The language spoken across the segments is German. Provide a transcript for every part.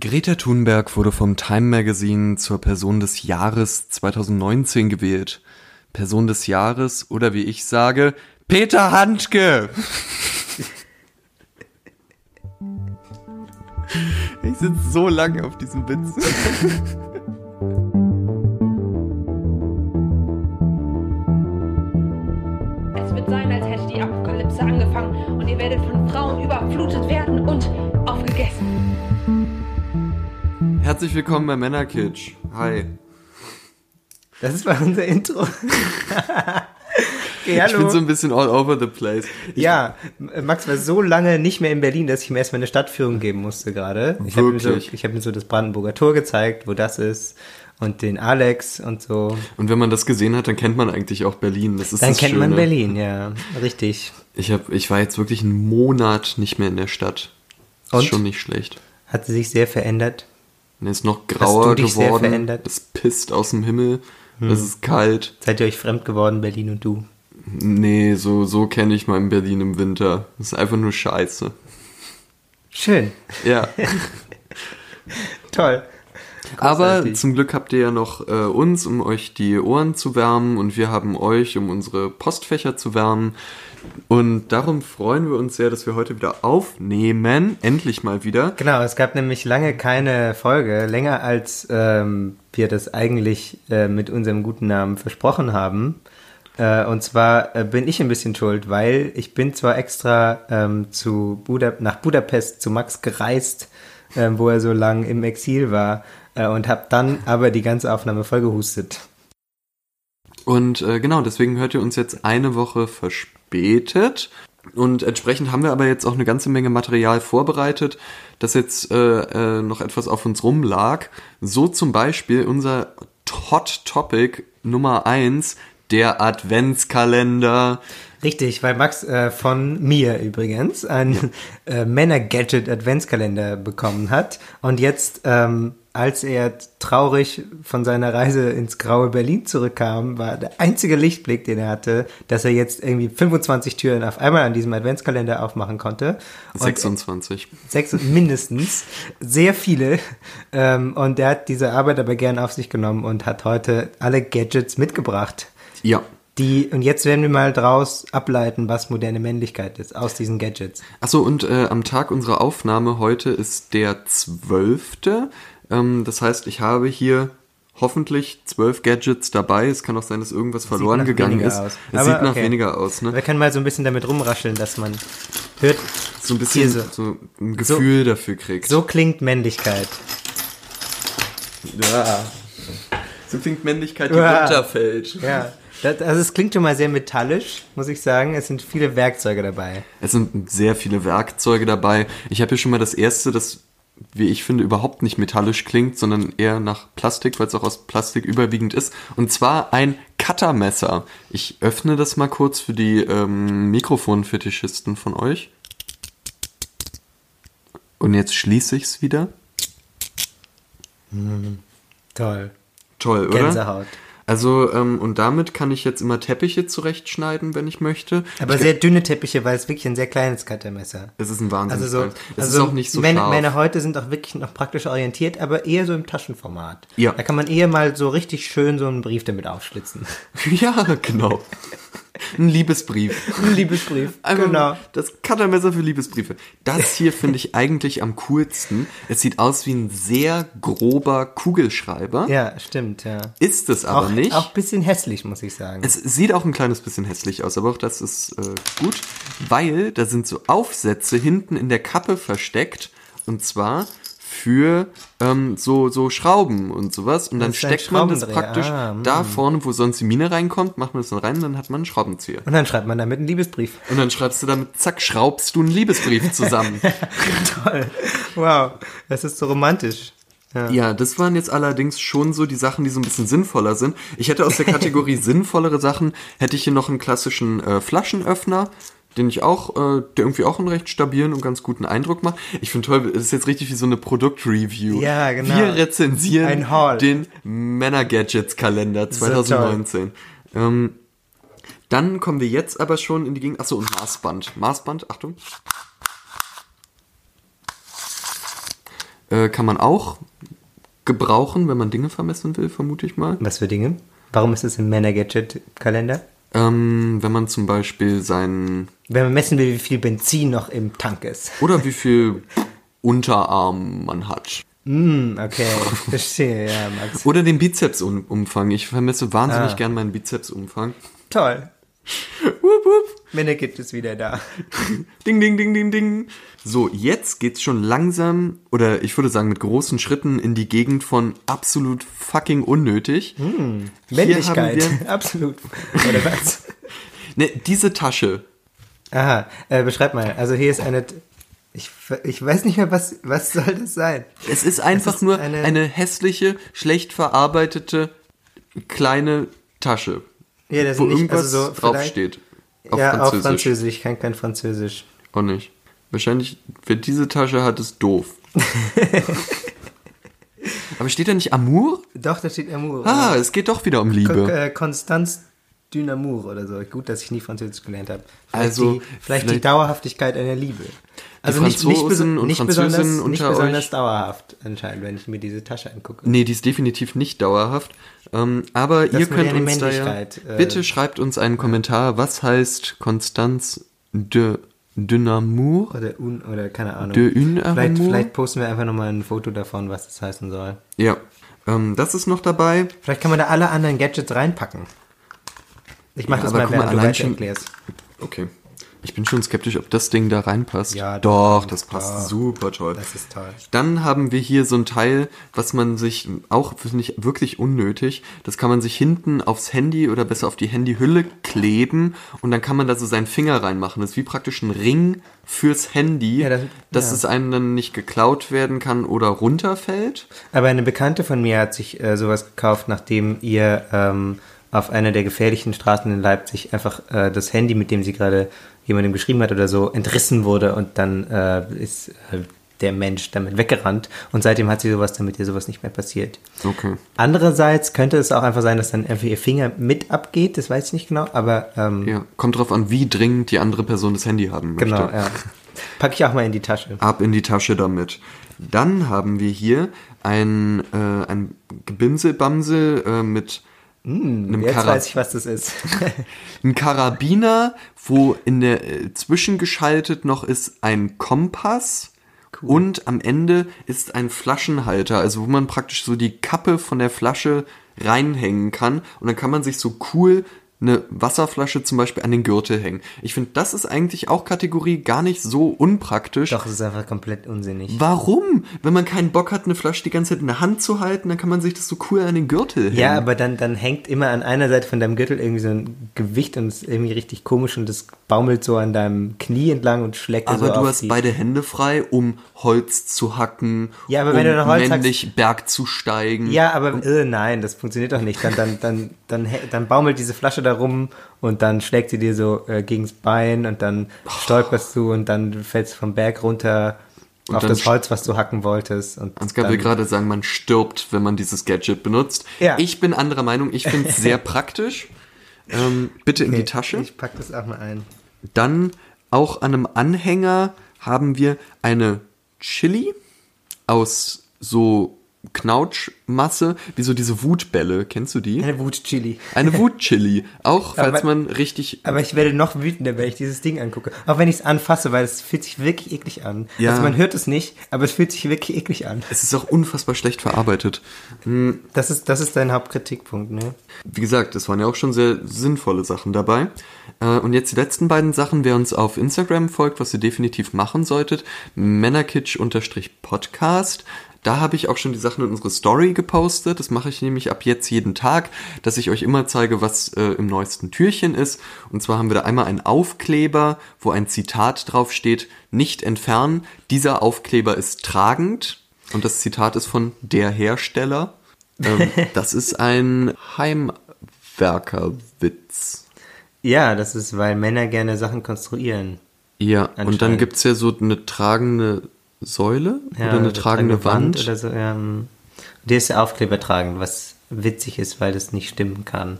Greta Thunberg wurde vom Time Magazine zur Person des Jahres 2019 gewählt. Person des Jahres oder wie ich sage, Peter Handke. Ich sitze so lange auf diesem Witz. Es wird sein, Herzlich willkommen bei Männerkitsch. Hi. Das ist mal unser Intro. okay, Ich bin so ein bisschen all over the place. Ich, ja, Max war so lange nicht mehr in Berlin, dass ich ihm erstmal eine Stadtführung geben musste gerade. Ich habe ihm, so, ich hab ihm so das Brandenburger Tor gezeigt, wo das ist. Und den Alex und so. Und wenn man das gesehen hat, dann kennt man eigentlich auch Berlin. Das ist Dann das kennt Schöne. man Berlin, ja. Richtig. Ich, hab, ich war jetzt wirklich einen Monat nicht mehr in der Stadt. Und? ist schon nicht schlecht. Hat sie sich sehr verändert. Und es ist noch grauer geworden. Hm. Es pisst aus dem Himmel. Es ist kalt. Seid ihr euch fremd geworden, Berlin und du? Nee, so, so kenne ich mal in Berlin im Winter. Das ist einfach nur scheiße. Schön. Ja. Toll. Aber Großartig. zum Glück habt ihr ja noch äh, uns, um euch die Ohren zu wärmen und wir haben euch, um unsere Postfächer zu wärmen. Und darum freuen wir uns sehr, dass wir heute wieder aufnehmen. Endlich mal wieder. Genau, es gab nämlich lange keine Folge, länger als ähm, wir das eigentlich äh, mit unserem guten Namen versprochen haben. Äh, und zwar äh, bin ich ein bisschen schuld, weil ich bin zwar extra ähm, zu Buda nach Budapest zu Max gereist, ähm, wo er so lang im Exil war, äh, und habe dann aber die ganze Aufnahme vollgehustet. Und äh, genau, deswegen hört ihr uns jetzt eine Woche verspätet. Und entsprechend haben wir aber jetzt auch eine ganze Menge Material vorbereitet, das jetzt äh, äh, noch etwas auf uns rumlag. So zum Beispiel unser Hot Topic Nummer eins, der Adventskalender. Richtig, weil Max äh, von mir übrigens einen äh, Männer-Gadget-Adventskalender bekommen hat. Und jetzt, ähm, als er traurig von seiner Reise ins graue Berlin zurückkam, war der einzige Lichtblick, den er hatte, dass er jetzt irgendwie 25 Türen auf einmal an diesem Adventskalender aufmachen konnte. Und 26. Sechs mindestens, sehr viele. Ähm, und er hat diese Arbeit aber gern auf sich genommen und hat heute alle Gadgets mitgebracht. Ja. Die, und jetzt werden wir mal draus ableiten, was moderne Männlichkeit ist, aus diesen Gadgets. Achso, und äh, am Tag unserer Aufnahme heute ist der 12. Ähm, das heißt, ich habe hier hoffentlich zwölf Gadgets dabei. Es kann auch sein, dass irgendwas verloren gegangen ist. aus. Es Aber sieht nach okay. weniger aus, ne? Wir können mal so ein bisschen damit rumrascheln, dass man hört, So ein bisschen so, so. ein Gefühl dafür kriegt. so klingt Männlichkeit. Ja. So klingt Männlichkeit, die Ja. runterfällt. Ja. Das, also es klingt schon mal sehr metallisch, muss ich sagen. Es sind viele Werkzeuge dabei. Es sind sehr viele Werkzeuge dabei. Ich habe hier schon mal das erste, das, wie ich finde, überhaupt nicht metallisch klingt, sondern eher nach Plastik, weil es auch aus Plastik überwiegend ist. Und zwar ein Cuttermesser. Ich öffne das mal kurz für die ähm, Mikrofonfetischisten von euch. Und jetzt schließe ich es wieder. Toll. Toll, oder? Gänsehaut. Also, ähm, und damit kann ich jetzt immer Teppiche zurechtschneiden, wenn ich möchte. Aber ich sehr dünne Teppiche, weil es wirklich ein sehr kleines Cuttermesser. Es ist ein Wahnsinn. Also so, es also ist auch nicht so meine, scharf. meine heute sind auch wirklich noch praktisch orientiert, aber eher so im Taschenformat. Ja. Da kann man eher mal so richtig schön so einen Brief damit aufschlitzen. ja, genau. Ein Liebesbrief. Ein Liebesbrief. Einfach genau. Das Cuttermesser für Liebesbriefe. Das hier finde ich eigentlich am coolsten. Es sieht aus wie ein sehr grober Kugelschreiber. Ja, stimmt, ja. Ist es aber auch, nicht. Auch ein bisschen hässlich, muss ich sagen. Es sieht auch ein kleines bisschen hässlich aus, aber auch das ist äh, gut, weil da sind so Aufsätze hinten in der Kappe versteckt und zwar für ähm, so, so Schrauben und sowas und dann steckt man das praktisch Ah, mm. da vorne, wo sonst die Mine reinkommt, macht man das dann rein und dann hat man einen Schraubenzieher. Und dann schreibt man damit einen Liebesbrief. Und dann schreibst du damit, zack, schraubst du einen Liebesbrief zusammen. Toll. Wow, das ist so romantisch. Ja. Ja, das waren jetzt allerdings schon so die Sachen, die so ein bisschen sinnvoller sind. Ich hätte aus der Kategorie sinnvollere Sachen, hätte ich hier noch einen klassischen äh, Flaschenöffner, den ich auch, äh, der irgendwie auch einen recht stabilen und ganz guten Eindruck macht. Ich finde toll, es ist jetzt richtig wie so eine Produktreview. Ja, genau. Wir rezensieren Ein Haul. den Männer-Gadgets-Kalender 2019. Ähm, dann kommen wir jetzt aber schon in die Gegend. Achso, und Maßband. Maßband, Achtung. äh, kann man auch gebrauchen, wenn man Dinge vermessen will, vermute ich mal. Was für Dinge? Warum ist es im Männer-Gadget-Kalender? Ähm, wenn man zum Beispiel seinen Wenn man messen will, wie viel Benzin noch im Tank ist. oder wie viel Unterarm man hat. Hm, okay, verstehe, ja, Max. Oder den Bizepsumfang. Ich vermesse wahnsinnig Ah. gern meinen Bizepsumfang. Toll. Wupp, wupp. Männer-Gadget ist wieder da. Ding, ding, ding, ding, ding. So, jetzt geht's schon langsam, oder ich würde sagen mit großen Schritten in die Gegend von absolut fucking unnötig. Haben Männlichkeit, absolut. Oder was? Ne, diese Tasche. Aha, äh, beschreib mal. Also hier ist eine. Ich, ich weiß nicht mehr, was, was soll das sein? Es ist einfach ist nur eine- eine, hässliche, schlecht verarbeitete kleine Tasche, Ja, das wo nicht, irgendwas also so draufsteht. Auf ja, Französisch. auf Französisch. Ich kann kein Französisch. Auch nicht. Wahrscheinlich, wer diese Tasche hat, ist doof. Aber steht da nicht Amour? Doch, da steht Amour. Ah, es geht doch wieder um Liebe. äh, Constance Dynamour oder so. Gut, dass ich nie Französisch gelernt habe. Vielleicht Also, die, vielleicht, die vielleicht- Dauerhaftigkeit einer Liebe. Also nicht, nicht, und nicht Französinnen besonders, nicht besonders euch- dauerhaft anscheinend, wenn ich mir diese Tasche angucke. Nee, die ist definitiv nicht dauerhaft. Ähm, aber ihr könnt uns da ja, äh, bitte schreibt uns einen Kommentar. Was heißt Constance de Dynamour? Oder, un, oder keine Ahnung. De une vielleicht, vielleicht posten wir einfach nochmal ein Foto davon, was das heißen soll. Ja, ähm, das ist noch dabei. Vielleicht kann man da alle anderen Gadgets reinpacken. Ich mach Ja, das aber mal, guck mal, während du allein weiter erklärst. Okay. Ich bin schon skeptisch, ob das Ding da reinpasst. Ja, doch, doch, das passt doch. super toll. Das ist toll. Dann haben wir hier so ein Teil, was man sich auch, finde ich, wirklich unnötig. Das kann man sich hinten aufs Handy oder besser auf die Handyhülle kleben und dann kann man da so seinen Finger reinmachen. Das ist wie praktisch ein Ring fürs Handy, Ja, das- dass ja. es einem dann nicht geklaut werden kann oder runterfällt. Aber eine Bekannte von mir hat sich äh, sowas gekauft, nachdem ihr ähm, auf einer der gefährlichen Straßen in Leipzig einfach äh, das Handy, mit dem sie gerade jemandem geschrieben hat oder so, entrissen wurde und dann äh, ist äh, der Mensch damit weggerannt und seitdem hat sie sowas, damit ihr sowas nicht mehr passiert. Okay. Andererseits könnte es auch einfach sein, dass dann einfach ihr Finger mit abgeht, das weiß ich nicht genau, aber ähm, Ja, kommt drauf an, wie dringend die andere Person das Handy haben möchte. genau, ja. Packe ich auch mal in die Tasche. Ab in die Tasche damit. Dann haben wir hier ein, äh, ein Gebimselbamsel äh, mit einem Jetzt Kara weiß ich, was das ist. ein Karabiner, wo in der äh, zwischengeschaltet noch ist ein Kompass und am Ende ist ein Flaschenhalter, also wo man praktisch so die Kappe von der Flasche reinhängen kann und dann kann man sich so cool eine Wasserflasche zum Beispiel an den Gürtel hängen. Ich finde, das ist eigentlich auch Kategorie gar nicht so unpraktisch. Doch, es ist einfach komplett unsinnig. Warum? Wenn man keinen Bock hat, eine Flasche die ganze Zeit in der Hand zu halten, dann kann man sich das so cool an den Gürtel hängen. Ja, aber dann, dann hängt immer an einer Seite von deinem Gürtel irgendwie so ein Gewicht und es ist irgendwie richtig komisch und das baumelt so an deinem Knie entlang und schlägt Aber so du auf hast beide Hände frei, um Holz zu hacken, Ja, aber um wenn du dann Holz männlich Berg zu steigen. Ja, aber äh, nein, das funktioniert doch nicht. Dann, dann, dann, dann, dann baumelt diese Flasche da rum und dann schlägt sie dir so äh, gegens Bein und dann stolperst du und dann fällst du vom Berg runter auf das Holz, was du hacken wolltest. Und Ansgar will gerade sagen, man stirbt, wenn man dieses Gadget benutzt. Ja. Ich bin anderer Meinung, ich finde es sehr praktisch. Ähm, bitte in die Tasche. Ich pack das auch mal ein. Dann auch an einem Anhänger haben wir eine Chili aus so Knautschmasse, wie so diese Wutbälle. Kennst du die? Eine Wut-Chili. Eine Wutchili. Auch falls Aber- man richtig. Aber ich werde noch wütender, wenn ich dieses Ding angucke. Auch wenn ich es anfasse, weil es fühlt sich wirklich eklig an. Ja. Also man hört es nicht, aber es fühlt sich wirklich eklig an. Es ist auch unfassbar schlecht verarbeitet. Das ist, das ist dein Hauptkritikpunkt, ne? Wie gesagt, es waren ja auch schon sehr sinnvolle Sachen dabei. Äh, Und jetzt die letzten beiden Sachen, wer uns auf Instagram folgt, was ihr definitiv machen solltet, Männerkitsch-Podcast. Da habe ich auch schon die Sachen in unsere Story gepostet. Das mache ich nämlich ab jetzt jeden Tag, dass ich euch immer zeige, was äh, im neuesten Türchen ist. Und zwar haben wir da einmal einen Aufkleber, wo ein Zitat drauf steht, nicht entfernen. Dieser Aufkleber ist tragend. Und das Zitat ist von der Hersteller. Ähm, das ist ein Heimwerkerwitz. Ja, das ist, weil Männer gerne Sachen konstruieren. Ja, und dann Anscheinend. gibt's ja so eine tragende Säule oder eine tragende Wand. oder so. Ähm, der ist ja Aufkleber tragend, was witzig ist, weil das nicht stimmen kann.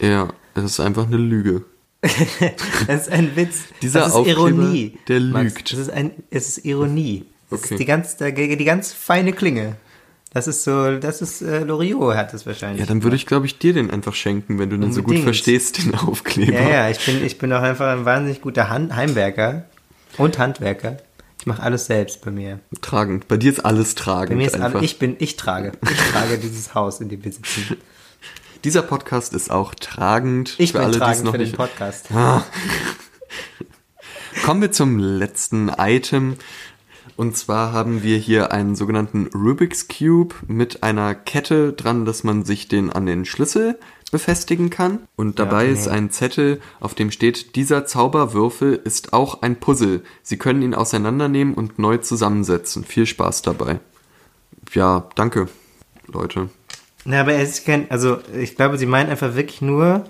Ja, es ist einfach eine Lüge. Das ist ein Witz. Dieser das ist Aufkleber, Ironie. der Max. lügt. Das ist ein, es ist Ironie. Das Okay. ist die ganz, die ganz feine Klinge. Das ist so, das ist äh, Loriot hat das wahrscheinlich. Ja, dann würde ich, glaube ich, dir den einfach schenken, wenn du den so gut verstehst, den Aufkleber. Ja, ja, ich bin, ich bin auch einfach ein wahnsinnig guter Han Heimwerker und Handwerker. Ich mache alles selbst bei mir. Tragend. Bei dir ist alles tragend. Bei mir ist einfach. alles, ich bin, ich trage. Ich trage dieses Haus, in dem wir sitzen. Dieser Podcast ist auch tragend. Ich für bin alle, tragend noch für den nicht. Podcast. Kommen wir zum letzten Item. Und zwar haben wir hier einen sogenannten Rubik's Cube mit einer Kette dran, dass man sich den an den Schlüssel befestigen kann. Und dabei nee. ist ein Zettel, auf dem steht, dieser Zauberwürfel ist auch ein Puzzle. Sie können ihn auseinandernehmen und neu zusammensetzen. Viel Spaß dabei. Ja, danke, Leute. Na, aber es ist kein, also ich glaube, sie meinen einfach wirklich nur,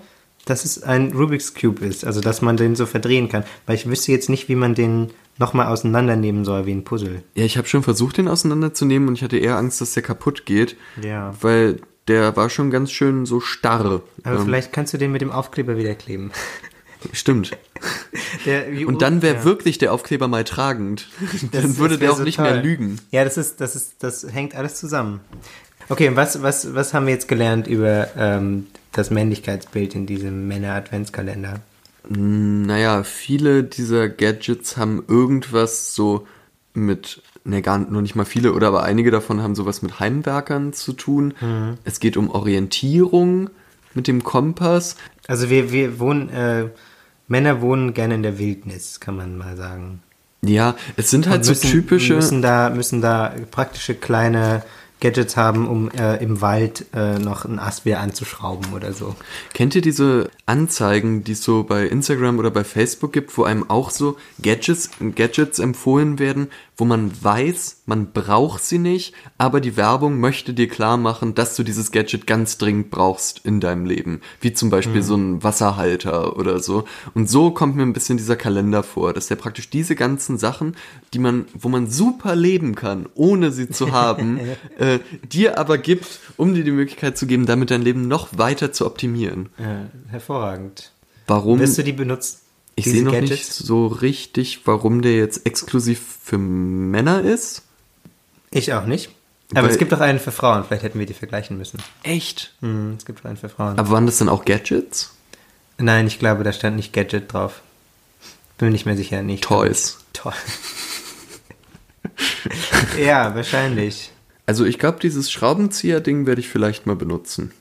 dass es ein Rubik's Cube ist, also dass man den so verdrehen kann. Weil ich wüsste jetzt nicht, wie man den nochmal auseinandernehmen soll wie ein Puzzle. Ja, ich habe schon versucht, den auseinanderzunehmen und ich hatte eher Angst, dass der kaputt geht. Ja. Weil der war schon ganz schön so starr. Aber Ähm, vielleicht kannst du den mit dem Aufkleber wieder kleben. Stimmt. Der, Und dann wäre ja. wirklich der Aufkleber mal tragend. Das- dann würde der auch so nicht toll. mehr lügen. Ja, das ist, das ist, das hängt alles zusammen. Okay, und was, was, was haben wir jetzt gelernt über ähm, das Männlichkeitsbild in diesem Männer-Adventskalender? Naja, viele dieser Gadgets haben irgendwas so mit, ne, gar noch nicht mal viele, oder aber einige davon haben sowas mit Heimwerkern zu tun. Mhm. Es geht um Orientierung mit dem Kompass. Also wir, wir wohnen, äh, Männer wohnen gerne in der Wildnis, kann man mal sagen. Ja, es sind halt Und so müssen, typische. Müssen da, müssen da praktische kleine Gadgets haben, um äh, im Wald äh, noch einen Ast wieder anzuschrauben oder so. Kennt ihr diese Anzeigen, die es so bei Instagram oder bei Facebook gibt, wo einem auch so Gadgets, Gadgets empfohlen werden, wo man weiß, man braucht sie nicht, aber die Werbung möchte dir klar machen, dass du dieses Gadget ganz dringend brauchst in deinem Leben. Wie zum Beispiel so ein Wasserhalter oder so. Und so kommt mir ein bisschen dieser Kalender vor, dass der praktisch diese ganzen Sachen, die man, wo man super leben kann, ohne sie zu haben, äh, dir aber gibt, um dir die Möglichkeit zu geben, damit dein Leben noch weiter zu optimieren. Ja, hervorragend. Warum? Wirst du die benutzen? Ich sehe noch nicht so richtig, warum der jetzt exklusiv für Männer ist. Ich auch nicht. Aber Weil- es gibt doch einen für Frauen, vielleicht hätten wir die vergleichen müssen. Echt? Hm, es gibt doch einen für Frauen. Aber waren das dann auch Gadgets? Nein, ich glaube, da stand nicht Gadget drauf. Bin mir nicht mehr sicher. Nicht Toys. Toll. ja, wahrscheinlich. Also ich glaube, dieses Schraubenzieher-Ding werde ich vielleicht mal benutzen.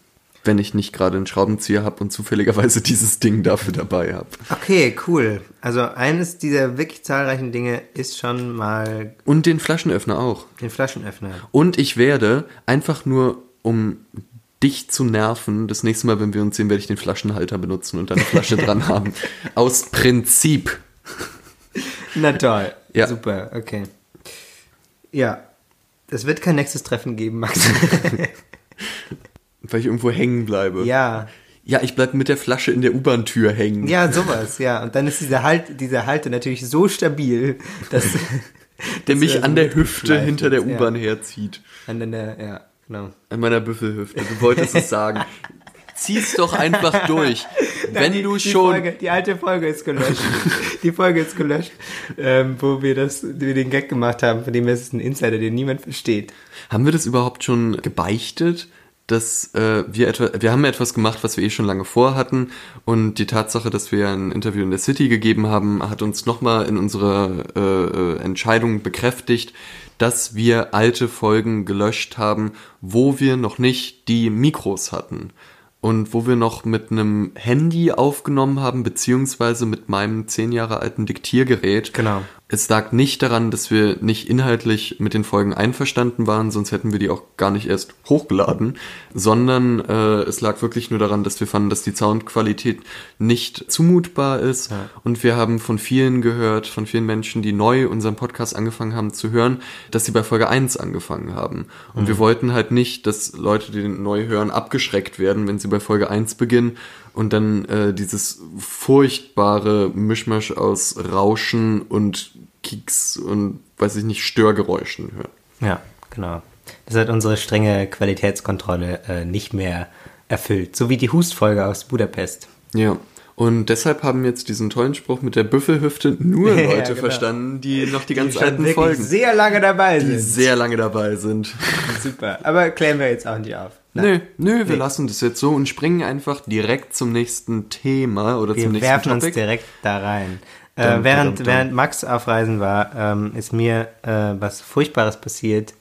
Wenn ich nicht gerade einen Schraubenzieher habe und zufälligerweise dieses Ding dafür dabei habe. Okay, cool. Also eines dieser wirklich zahlreichen Dinge ist schon mal Und den Flaschenöffner auch. den Flaschenöffner. Und ich werde einfach nur, um dich zu nerven, das nächste Mal, wenn wir uns sehen, werde ich den Flaschenhalter benutzen und dann eine Flasche dran haben. Aus Prinzip. Na toll. Ja. Super, okay. Ja. Es wird kein nächstes Treffen geben, Max. Weil ich irgendwo hängen bleibe. ja. Ja, ich bleib mit der Flasche in der U-Bahn-Tür hängen. Ja, sowas, ja. Und dann ist dieser Halt, dieser Halter natürlich so stabil, dass der mich an der Hüfte hinter der ja. U-Bahn herzieht. An der, ja, genau. An meiner Büffelhüfte. Du wolltest es sagen. Zieh's doch einfach durch. Wenn die, du die schon. Folge, die alte Folge ist gelöscht. die Folge ist gelöscht, ähm, wo wir das, wir den Gag gemacht haben, von dem es ist ein Insider, den niemand versteht. Haben wir das überhaupt schon gebeichtet? Dass äh, wir etwa, wir haben etwas gemacht, was wir eh schon lange vorhatten und die Tatsache, dass wir ein Interview in der City gegeben haben, hat uns nochmal in unserer äh, äh, Entscheidung bekräftigt, dass wir alte Folgen gelöscht haben, wo wir noch nicht die Mikros hatten und wo wir noch mit einem Handy aufgenommen haben, beziehungsweise mit meinem zehn Jahre alten Diktiergerät. Genau. Es lag nicht daran, dass wir nicht inhaltlich mit den Folgen einverstanden waren, sonst hätten wir die auch gar nicht erst hochgeladen, sondern äh, es lag wirklich nur daran, dass wir fanden, dass die Soundqualität nicht zumutbar ist. Ja. Und wir haben von vielen gehört, von vielen Menschen, die neu unseren Podcast angefangen haben zu hören, dass sie bei Folge 1 angefangen haben. Und wir wollten halt nicht, dass Leute, die den neu hören, abgeschreckt werden, wenn sie bei Folge 1 beginnen und dann äh, dieses furchtbare Mischmasch aus Rauschen und Kicks und weiß ich nicht, Störgeräuschen hören. Ja, genau. Das hat unsere strenge Qualitätskontrolle äh, nicht mehr erfüllt. So wie die Hustfolge aus Budapest. Ja. Und deshalb haben jetzt diesen tollen Spruch mit der Büffelhüfte nur Ja, Leute genau. verstanden, die noch die ganz schon alten Folgen, sehr lange dabei die sind. sehr lange dabei sind. Super. Aber klären wir jetzt auch nicht auf. Nö, nö, wir lassen das jetzt so und springen einfach direkt zum nächsten Thema oder Wir zum nächsten werfen uns Topic. direkt da rein. Dum, Äh, während, dum. während Max auf Reisen war, ähm, ist mir äh, was Furchtbares passiert.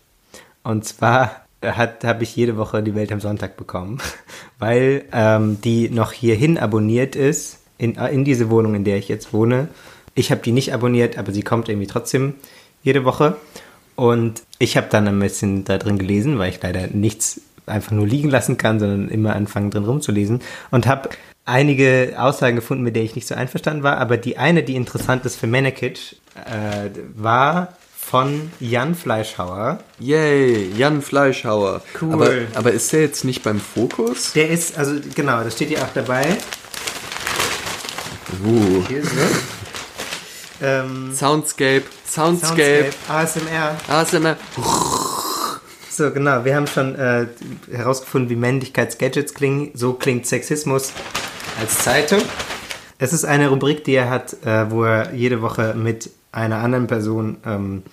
Und zwar hat habe ich jede Woche die Welt am Sonntag bekommen, weil ähm, die noch hierhin abonniert ist, in, äh, in diese Wohnung, in der ich jetzt wohne. Ich habe die nicht abonniert, aber sie kommt irgendwie trotzdem jede Woche. Und ich habe dann ein bisschen da drin gelesen, weil ich leider nichts einfach nur liegen lassen kann, sondern immer anfangen drin rumzulesen. Und habe einige Aussagen gefunden, mit denen ich nicht so einverstanden war. Aber die eine, die interessant ist für Menekic, äh, war von Jan Fleischhauer. Yay, Jan Fleischhauer. Cool. Aber, aber ist der jetzt nicht beim Fokus? Der ist, also genau, das steht hier auch dabei. Uh. Hier ist. Ähm, Soundscape, Soundscape, ASMR. ASMR. So, genau. Wir haben schon äh, herausgefunden, wie Männlichkeitsgadgets klingen. So klingt Sexismus als Zeitung. Es ist eine Rubrik, die er hat, äh, wo er jede Woche mit einer anderen Person ähm,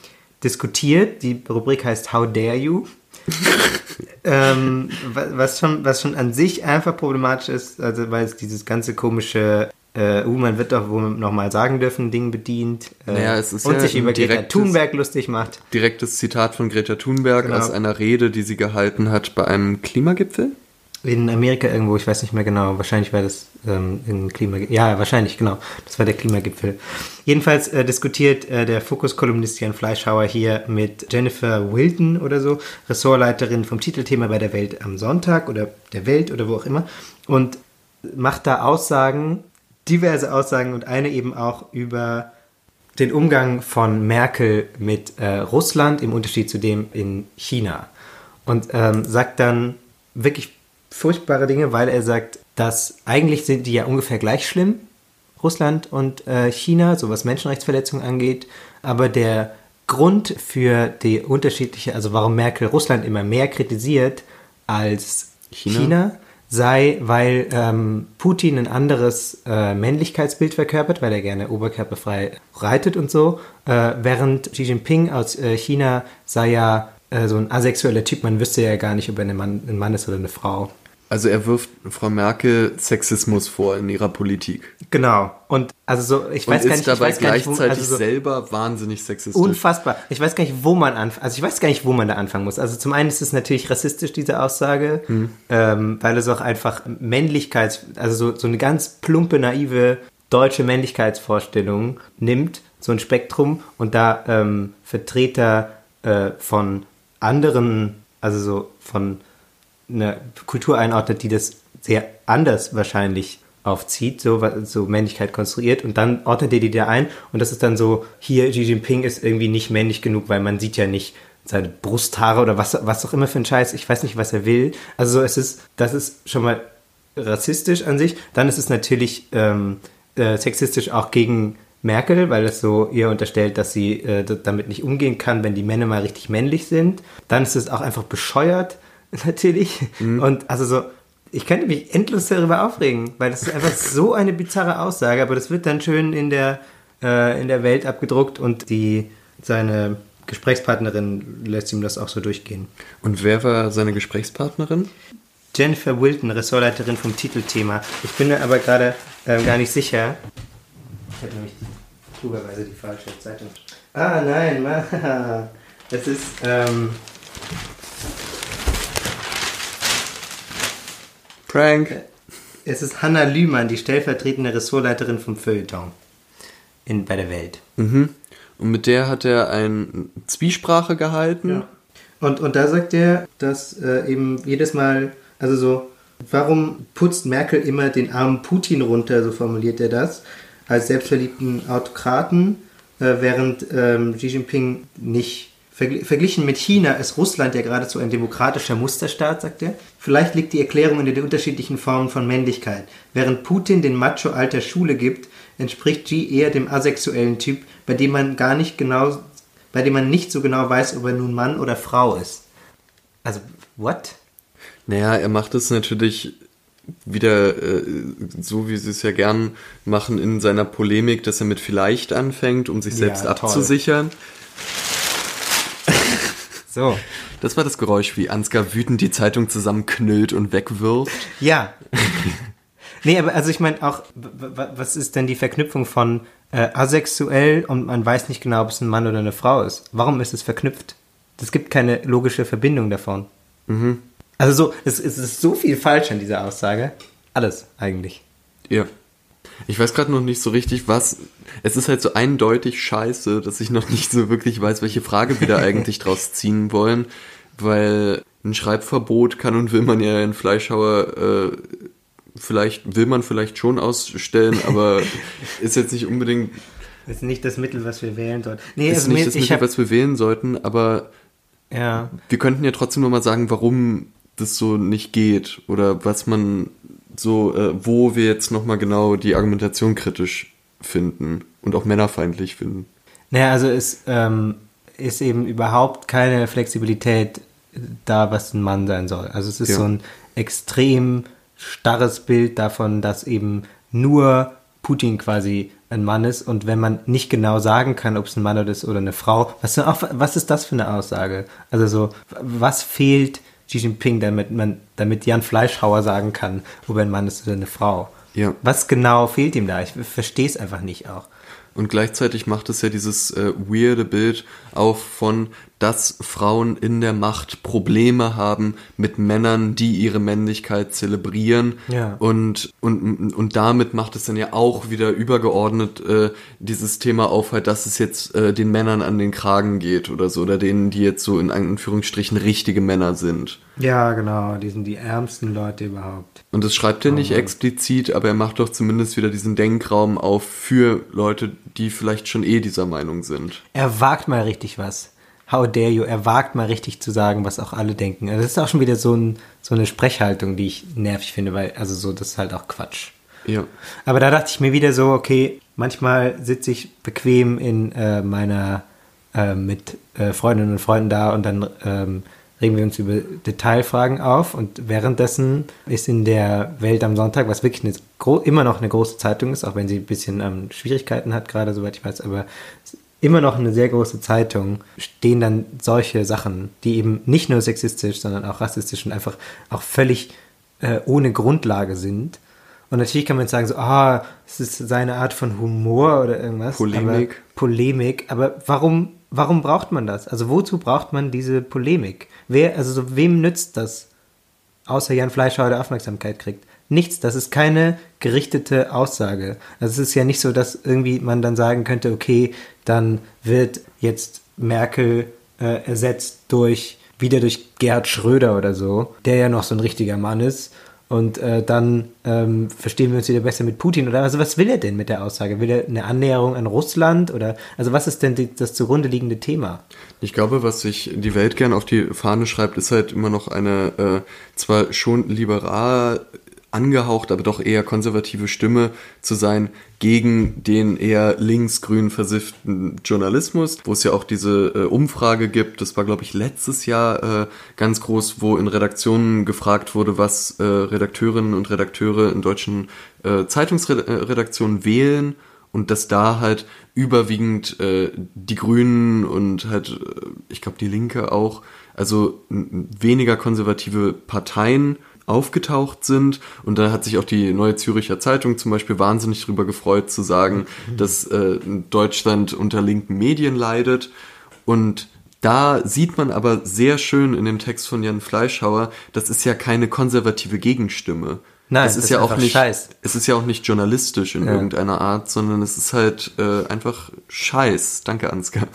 diskutiert. Die Rubrik heißt How Dare You? ähm, wa- was, schon, was schon an sich einfach problematisch ist, also weil es dieses ganze komische, äh, uh, man wird doch wohl nochmal sagen dürfen, Ding bedient äh, Naja, es ist und ja sich ein über Greta direktes- Thunberg lustig macht. Direktes Zitat von Greta Thunberg Genau. aus einer Rede, die sie gehalten hat bei einem Klimagipfel. In Amerika irgendwo, ich weiß nicht mehr genau, wahrscheinlich war das ähm, in Klima... Ja, wahrscheinlich, genau. Das war der Klimagipfel. Jedenfalls äh, diskutiert äh, der Fokus-Kolumnist Jan Fleischhauer hier mit Jennifer Wilton oder so, Ressortleiterin vom Titelthema bei der Welt am Sonntag oder der Welt oder wo auch immer und macht da Aussagen, diverse Aussagen und eine eben auch über den Umgang von Merkel mit äh, Russland im Unterschied zu dem in China. Und ähm, sagt dann wirklich furchtbare Dinge, weil er sagt, dass eigentlich sind die ja ungefähr gleich schlimm, Russland und äh, China, so was Menschenrechtsverletzungen angeht. Aber der Grund für die unterschiedliche, also warum Merkel Russland immer mehr kritisiert als China? China sei, weil ähm, Putin ein anderes äh, Männlichkeitsbild verkörpert, weil er gerne oberkörperfrei reitet und so, äh, während Xi Jinping aus äh, China sei ja äh, so ein asexueller Typ, man wüsste ja gar nicht, ob er ein Mann, ein Mann ist oder eine Frau. Also er wirft Frau Merkel Sexismus vor in ihrer Politik. Genau. Und also so, ich Und weiß ist gar nicht, ich dabei weiß gar nicht, wo, gleichzeitig also so, selber wahnsinnig sexistisch. Unfassbar. Ich weiß gar nicht, wo man anfangen. Also ich weiß gar nicht, wo man da anfangen muss. Also zum einen ist es natürlich rassistisch, diese Aussage, ähm, weil es auch einfach Männlichkeits, also so, so eine ganz plumpe, naive deutsche Männlichkeitsvorstellung nimmt, so ein Spektrum und da ähm, Vertreter äh, von anderen, also so von einer Kultur einordnet, die das sehr anders wahrscheinlich aufzieht, so, so Männlichkeit konstruiert und dann ordnet er die da ein und das ist dann so, hier Xi Jinping ist irgendwie nicht männlich genug, weil man sieht ja nicht seine Brusthaare oder was, was auch immer für ein Scheiß, ich weiß nicht, was er will. Also so, es ist, das ist schon mal rassistisch an sich. Dann ist es natürlich ähm, äh, sexistisch auch gegen Merkel, weil es so ihr unterstellt, dass sie äh, damit nicht umgehen kann, wenn die Männer mal richtig männlich sind. Dann ist es auch einfach bescheuert, natürlich. Und also so, ich könnte mich endlos darüber aufregen, weil das ist einfach so eine bizarre Aussage, aber das wird dann schön in der, äh, in der Welt abgedruckt und die, seine Gesprächspartnerin lässt ihm das auch so durchgehen. Und wer war seine Gesprächspartnerin? Jennifer Wilton, Ressortleiterin vom Titelthema. Ich bin mir aber gerade ähm, gar nicht sicher. Ich habe nämlich klugerweise die falsche Zeitung. Ah, nein, Mann. Es ist, ähm, Prank. es ist Hanna Lühmann, die stellvertretende Ressortleiterin vom Feuilleton in, bei der Welt. Mhm. Und mit der hat er eine Zwiesprache gehalten. Und, und da sagt er, dass äh, eben jedes Mal, also so, warum putzt Merkel immer den armen Putin runter, so formuliert er das, als selbstverliebten Autokraten, äh, während ähm, Xi Jinping nicht. Vergl verglichen mit China ist Russland ja geradezu ein demokratischer Musterstaat, sagt er. Vielleicht liegt die Erklärung in den unterschiedlichen Formen von Männlichkeit. Während Putin den Macho alter Schule gibt, entspricht Xi eher dem asexuellen Typ, bei dem man gar nicht genau bei dem man nicht so genau weiß, ob er nun Mann oder Frau ist. Also, what? Naja, er macht es natürlich wieder äh, so, wie sie es ja gern machen in seiner Polemik, dass er mit vielleicht anfängt, um sich selbst Ja, toll. So. Das war das Geräusch, wie Ansgar wütend die Zeitung zusammenknüllt und wegwirft. Ja. nee, aber also ich meine auch, was ist denn die Verknüpfung von äh, asexuell und man weiß nicht genau, ob es ein Mann oder eine Frau ist? Warum ist es verknüpft? Es gibt keine logische Verbindung davon. Also so, es, es ist so viel falsch an dieser Aussage. Alles eigentlich. Ja. Ich weiß gerade noch nicht so richtig, was. Es ist halt so eindeutig scheiße, dass ich noch nicht so wirklich weiß, welche Frage wir da eigentlich draus ziehen wollen, weil ein Schreibverbot kann und will man ja in Fleischhauer äh, vielleicht, will man vielleicht schon ausstellen, aber ist jetzt nicht unbedingt, Das ist nicht das Mittel, was wir wählen sollten. Nee, ist also nicht das Mittel, hab, was wir wählen sollten, aber ja, wir könnten ja trotzdem noch mal sagen, warum das so nicht geht oder was man so, äh, wo wir jetzt noch mal genau die Argumentation kritisch finden und auch männerfeindlich finden. Naja, also es ähm, ist eben überhaupt keine Flexibilität da, was ein Mann sein soll. Also es ist Ja. so ein extrem starres Bild davon, dass eben nur Putin quasi ein Mann ist und wenn man nicht genau sagen kann, ob es ein Mann oder ist oder eine Frau, was, was ist das für eine Aussage? Also so, was fehlt Xi Jinping, damit man, damit Jan Fleischhauer sagen kann, ob er ein Mann ist oder eine Frau? Ja. Was genau fehlt ihm da? Ich verstehe es einfach nicht auch. Und gleichzeitig macht es ja dieses äh, weirde Bild auf von, dass Frauen in der Macht Probleme haben mit Männern, die ihre Männlichkeit zelebrieren. Ja. Und, und, und damit macht es dann ja auch wieder übergeordnet äh, dieses Thema auf, halt, dass es jetzt äh, den Männern an den Kragen geht oder so, oder denen, die jetzt so in Anführungsstrichen richtige Männer sind. Ja, genau, die sind die ärmsten Leute überhaupt. Und das schreibt er nicht explizit, aber er macht doch zumindest wieder diesen Denkraum auf für Leute, die vielleicht schon eh dieser Meinung sind. Er wagt mal richtig was. How dare you? Er wagt mal richtig zu sagen, was auch alle denken. Also Das ist auch schon wieder so, ein, so eine Sprechhaltung, die ich nervig finde, weil, also so, das ist halt auch Quatsch. Ja. Aber da dachte ich mir wieder so, okay, manchmal sitze ich bequem in äh, meiner, äh, mit äh, Freundinnen und Freunden da und dann ähm, regen wir uns über Detailfragen auf und währenddessen ist in der Welt am Sonntag, was wirklich eine, immer noch eine große Zeitung ist, auch wenn sie ein bisschen ähm, Schwierigkeiten hat, gerade soweit ich weiß, aber immer noch eine sehr große Zeitung, stehen dann solche Sachen, die eben nicht nur sexistisch, sondern auch rassistisch und einfach auch völlig äh, ohne Grundlage sind. Und natürlich kann man jetzt sagen, so, ah, es ist seine Art von Humor oder irgendwas. Polemik. Aber, Polemik. Aber warum, warum braucht man das? Also wozu braucht man diese Polemik? Wer, also so, wem nützt das? Außer Jan Fleischhauer, der Aufmerksamkeit kriegt. Nichts, das ist keine gerichtete Aussage. Also es ist ja nicht so, dass irgendwie man dann sagen könnte, okay, dann wird jetzt Merkel äh, ersetzt durch, wieder durch Gerhard Schröder oder so, der ja noch so ein richtiger Mann ist. Und äh, dann ähm, verstehen wir uns wieder besser mit Putin oder also was will er denn mit der Aussage? Will er eine Annäherung an Russland oder also was ist denn die, das zugrunde liegende Thema? Ich glaube, was sich die Welt gern auf die Fahne schreibt, ist halt immer noch eine äh, zwar schon liberal angehaucht, aber doch eher konservative Stimme zu sein gegen den eher linksgrün versifften Journalismus, wo es ja auch diese äh, Umfrage gibt. Das war, glaube ich, letztes Jahr äh, ganz groß, wo in Redaktionen gefragt wurde, was äh, Redakteurinnen und Redakteure in deutschen äh, Zeitungsredaktionen wählen und dass da halt überwiegend äh, die Grünen und halt, äh, ich glaube, die Linke auch, also weniger konservative Parteien aufgetaucht sind und da hat sich auch die Neue Züricher Zeitung zum Beispiel wahnsinnig drüber gefreut zu sagen, dass äh, Deutschland unter linken Medien leidet und da sieht man aber sehr schön in dem Text von Jan Fleischhauer, das ist ja keine konservative Gegenstimme. Nein, es ist, das ist ja auch nicht, Scheiß. es ist ja auch nicht journalistisch in Ja. irgendeiner Art, sondern es ist halt äh, einfach Scheiß. Danke, Ansgar.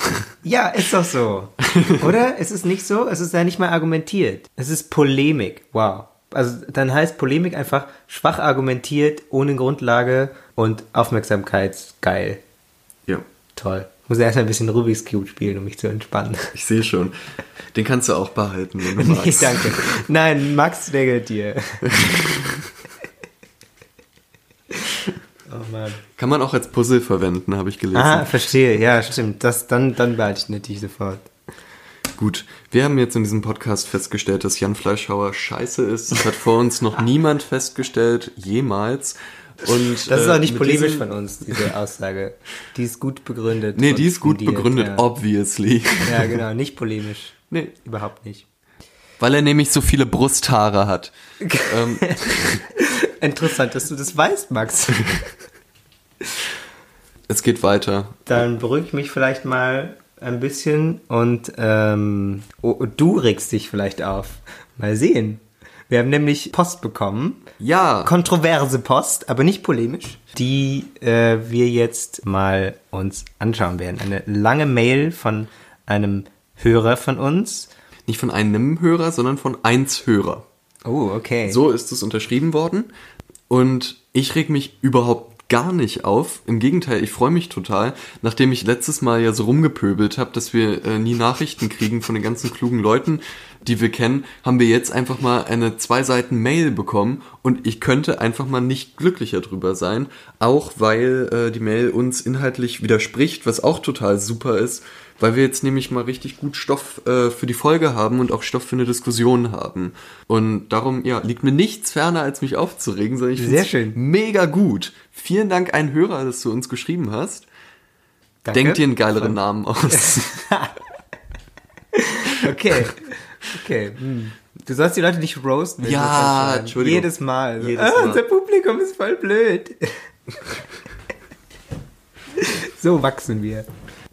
Ja, ist doch so. Oder? Es ist nicht so, es ist ja nicht mal argumentiert. Es ist Polemik. Wow. Also dann heißt Polemik einfach schwach argumentiert, ohne Grundlage und aufmerksamkeitsgeil. ja, Toll. Ich muss erstmal ein bisschen Rubik's Cube spielen, um mich zu entspannen. ich sehe schon. Den kannst du auch behalten, wenn du Nee, magst. danke. Nein, Max regelt dir. oh Mann. Kann man auch als Puzzle verwenden, habe ich gelesen. Ah, verstehe. Ja, stimmt. Das, dann, dann behalte ich natürlich sofort. Gut, wir haben jetzt in diesem Podcast festgestellt, dass Jan Fleischhauer scheiße ist. Das hat vor uns noch niemand festgestellt, jemals. Und, Das ist äh, auch nicht mit polemisch diesem- von uns, diese Aussage. Die ist gut begründet. Nee, die ist gut fundiert, begründet, Ja. obviously. ja, genau, nicht polemisch. Nee, Überhaupt nicht. weil er nämlich so viele Brusthaare hat. ähm, Interessant, dass du das weißt, Max. es geht weiter. Dann beruhige ich mich vielleicht mal ein bisschen und ähm, oh, du regst dich vielleicht auf. Mal sehen. Wir haben nämlich Post bekommen. Ja, Kontroverse Post, aber nicht polemisch, die äh, wir jetzt mal uns anschauen werden. Eine lange Mail von einem Hörer von uns. nicht von einem Hörer, sondern von eins Hörer. Oh, okay. So ist es unterschrieben worden. Und ich reg mich überhaupt gar nicht auf. Im Gegenteil, ich freue mich total, nachdem ich letztes Mal ja so rumgepöbelt habe, dass wir äh, nie Nachrichten kriegen von den ganzen klugen Leuten, die wir kennen, haben wir jetzt einfach mal eine zwei Seiten Mail bekommen und ich könnte einfach mal nicht glücklicher drüber sein, auch weil äh, die Mail uns inhaltlich widerspricht, was auch total super ist, weil wir jetzt nämlich mal richtig gut Stoff äh, für die Folge haben und auch Stoff für eine Diskussion haben. Und darum, ja, liegt mir nichts ferner, als mich aufzuregen, sondern ich Sehr find's schön. mega gut. Vielen Dank, ein Hörer, dass du uns geschrieben hast. Danke. Denk dir einen geileren Namen aus. Okay. Okay. Hm. Du sollst die Leute nicht roasten. Ja, schreiben. Entschuldigung. Jedes Mal. So, Jedes ah, Mal. Unser Publikum ist voll blöd. so wachsen wir.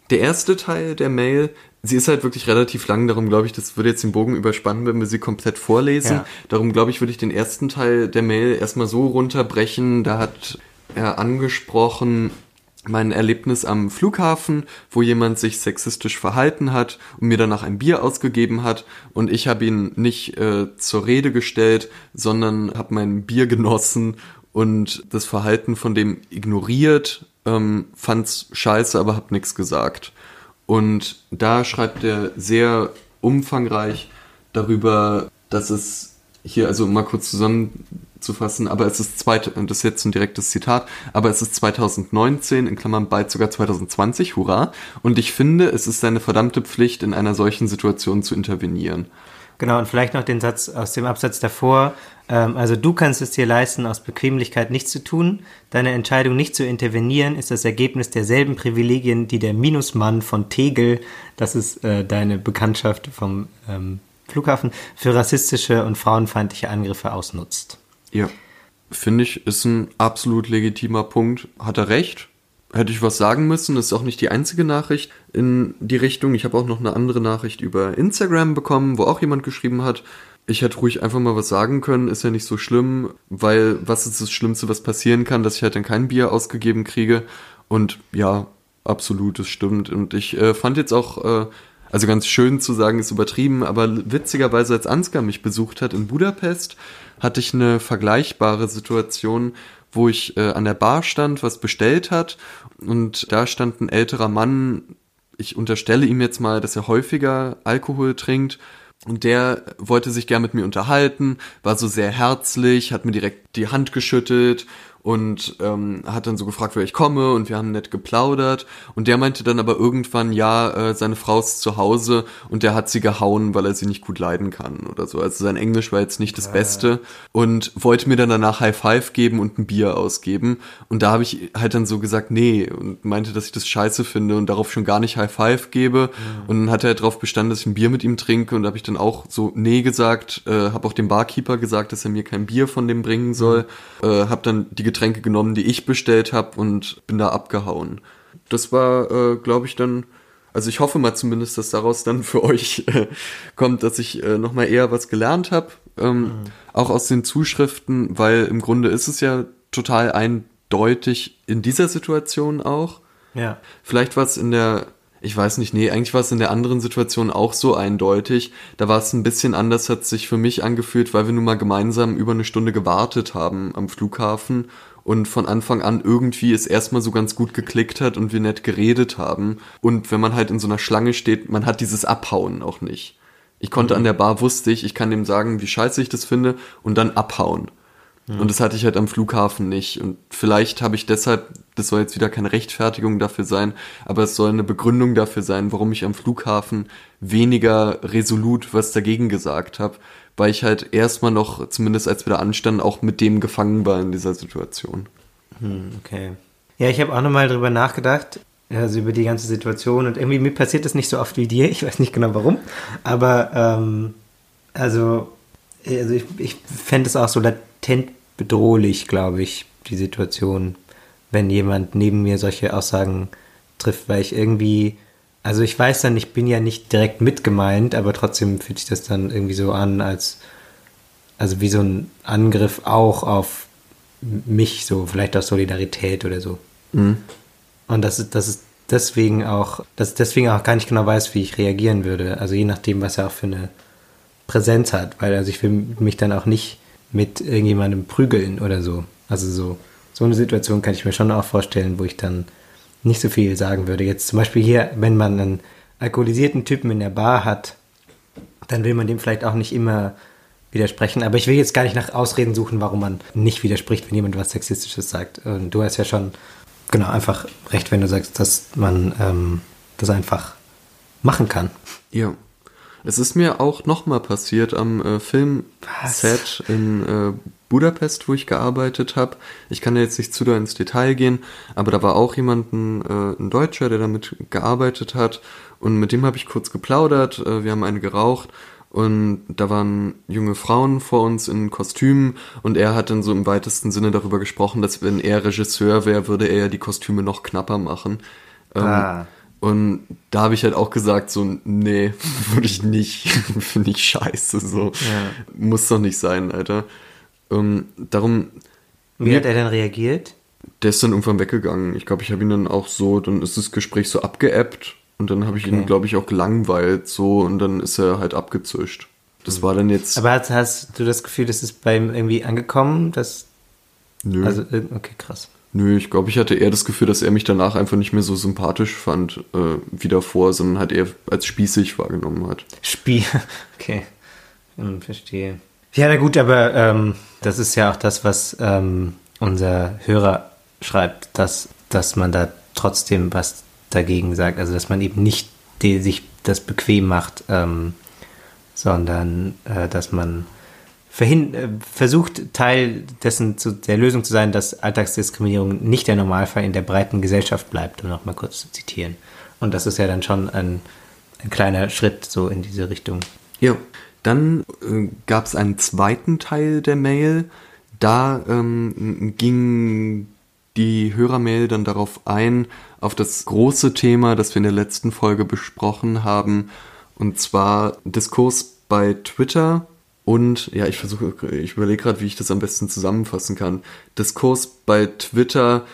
Der erste Teil der Mail, sie ist halt wirklich relativ lang, darum glaube ich, das würde jetzt den Bogen überspannen, wenn wir sie komplett vorlesen. Ja. Darum glaube ich, würde ich den ersten Teil der Mail erstmal so runterbrechen. Da hat er angesprochen, mein Erlebnis am Flughafen, wo jemand sich sexistisch verhalten hat und mir danach ein Bier ausgegeben hat und ich habe ihn nicht äh, zur Rede gestellt, sondern habe mein Bier genossen und das Verhalten von dem ignoriert, ähm, fand's scheiße, aber hab nichts gesagt. Und da schreibt er sehr umfangreich darüber, dass es hier, also mal kurz zusammenzufassen, aber es ist zweit, und das ist jetzt ein direktes Zitat, aber es ist 2019, in Klammern bald sogar 2020, hurra. Und ich finde, es ist seine verdammte Pflicht, in einer solchen Situation zu intervenieren. Genau, und vielleicht noch den Satz aus dem Absatz davor. Ähm, also du kannst es dir leisten, aus Bequemlichkeit nichts zu tun. Deine Entscheidung, nicht zu intervenieren, ist das Ergebnis derselben Privilegien, die der Minusmann von Tegel, das ist äh, deine Bekanntschaft vom ähm, Flughafen, für rassistische und frauenfeindliche Angriffe ausnutzt. Ja. Finde ich, ist ein absolut legitimer Punkt. Hat er recht? Hätte ich was sagen müssen. Das ist auch nicht die einzige Nachricht in die Richtung. Ich habe auch noch eine andere Nachricht über Instagram bekommen, wo auch jemand geschrieben hat, ich hätte ruhig einfach mal was sagen können, ist ja nicht so schlimm, weil was ist das Schlimmste, was passieren kann, dass ich halt dann kein Bier ausgegeben kriege. Und ja, absolut, das stimmt. Und ich äh, fand jetzt auch, äh, also ganz schön zu sagen, ist übertrieben, aber witzigerweise, als Ansgar mich besucht hat in Budapest, hatte ich eine vergleichbare Situation, wo ich äh, an der Bar stand, was bestellt hat. Und da stand ein älterer Mann, ich unterstelle ihm jetzt mal, dass er häufiger Alkohol trinkt. Und der wollte sich gern mit mir unterhalten, war so sehr herzlich, hat mir direkt die Hand geschüttelt und ähm, hat dann so gefragt, wer ich komme und wir haben nett geplaudert. Und der meinte dann aber irgendwann, ja, äh, seine Frau ist zu Hause und der hat sie gehauen, weil er sie nicht gut leiden kann oder so. Also sein Englisch war jetzt nicht das Beste und wollte mir dann danach High Five geben und ein Bier ausgeben. Und da habe ich halt dann so gesagt, nee und meinte, dass ich das scheiße finde und darauf schon gar nicht High Five gebe. Und dann hat er darauf bestanden, dass ich ein Bier mit ihm trinke und habe ich dann auch so nee gesagt, äh, habe auch dem Barkeeper gesagt, dass er mir kein Bier von dem bringen soll, äh, habe dann die Getränke genommen, die ich bestellt habe und bin da abgehauen. Das war, äh, glaube ich, dann, also ich hoffe mal zumindest, dass daraus dann für euch äh, kommt, dass ich äh, nochmal eher was gelernt habe, ähm, auch aus den Zuschriften, weil im Grunde ist es ja total eindeutig in dieser Situation auch. Ja. Vielleicht war es in der, ich weiß nicht, nee, eigentlich war es in der anderen Situation auch so eindeutig. Da war es ein bisschen anders, hat sich für mich angefühlt, weil wir nun mal gemeinsam über eine Stunde gewartet haben am Flughafen und von Anfang an irgendwie es erstmal so ganz gut geklickt hat und wir nett geredet haben. Und wenn man halt in so einer Schlange steht, man hat dieses Abhauen auch nicht. Ich konnte an der Bar, wusste ich, ich kann dem sagen, wie scheiße ich das finde und dann abhauen. Und das hatte ich halt am Flughafen nicht. Und vielleicht habe ich deshalb, das soll jetzt wieder keine Rechtfertigung dafür sein, aber es soll eine Begründung dafür sein, warum ich am Flughafen weniger resolut was dagegen gesagt habe, weil ich halt erstmal noch, zumindest als wir da anstanden, auch mit dem gefangen war in dieser Situation. Hm, okay. Ja, ich habe auch nochmal drüber nachgedacht, also über die ganze Situation und irgendwie mir passiert das nicht so oft wie dir, ich weiß nicht genau warum, aber ähm, also, also ich, ich fände es auch so latent bedrohlich, glaube ich, die Situation, wenn jemand neben mir solche Aussagen trifft, weil ich irgendwie, also ich weiß dann, ich bin ja nicht direkt mitgemeint, aber trotzdem fühlt sich das dann irgendwie so an, als, also wie so ein Angriff auch auf mich, so vielleicht aus Solidarität oder so. Mhm. Und das ist, das ist deswegen auch, dass ich deswegen auch gar nicht genau weiß, wie ich reagieren würde. Also je nachdem, was er auch für eine Präsenz hat, weil also ich will mich dann auch nicht mit irgendjemandem prügeln oder so. Also so, so eine Situation kann ich mir schon auch vorstellen, wo ich dann nicht so viel sagen würde. Jetzt zum Beispiel hier, wenn man einen alkoholisierten Typen in der Bar hat, dann will man dem vielleicht auch nicht immer widersprechen. Aber ich will jetzt gar nicht nach Ausreden suchen, warum man nicht widerspricht, wenn jemand was Sexistisches sagt. Und du hast ja schon genau einfach recht, wenn du sagst, dass man ähm, das einfach machen kann. Ja. Es ist mir auch nochmal passiert am äh, Filmset in äh, Budapest, wo ich gearbeitet habe. Ich kann jetzt nicht zu da ins Detail gehen, aber da war auch jemand, ein, äh, ein Deutscher, der damit gearbeitet hat. Und mit dem habe ich kurz geplaudert. Äh, wir haben eine geraucht. Und da waren junge Frauen vor uns in Kostümen und er hat dann so im weitesten Sinne darüber gesprochen, dass wenn er Regisseur wäre, würde er ja die Kostüme noch knapper machen. Ähm, Ah. Und da habe ich halt auch gesagt, so, nee, würde ich nicht. Finde ich scheiße. So. Muss doch nicht sein, Alter. Ähm, darum, Wie hat er denn reagiert? der ist dann irgendwann weggegangen. Ich glaube, ich habe ihn dann auch so, dann ist das Gespräch so abgeebbt und dann habe ich ihn, Okay. glaube ich, auch gelangweilt so und dann ist er halt abgezischt. Das war dann jetzt. Aber hast, hast du das Gefühl, das ist bei ihm irgendwie angekommen? Dass, nö. also, okay, krass. Nö, ich glaube, ich hatte eher das Gefühl, dass er mich danach einfach nicht mehr so sympathisch fand äh, wie davor, sondern halt eher als spießig wahrgenommen hat. Spiel. Okay. Hm, verstehe. Ja, na gut, aber ähm, das ist ja auch das, was ähm, unser Hörer schreibt, dass, dass man da trotzdem was dagegen sagt. Also, dass man eben nicht die, sich das bequem macht, ähm, sondern äh, dass man versucht, Teil dessen zu, der Lösung zu sein, dass Alltagsdiskriminierung nicht der Normalfall in der breiten Gesellschaft bleibt, um noch mal kurz zu zitieren. Und das ist ja dann schon ein, ein kleiner Schritt so in diese Richtung. Ja, dann äh, gab es einen zweiten Teil der Mail. Da ähm, ging die Hörermail dann darauf ein, auf das große Thema, das wir in der letzten Folge besprochen haben, und zwar Diskurs bei Twitter und, ja, ich versuche, ich überlege gerade, wie ich das am besten zusammenfassen kann. Diskurs bei Twitter,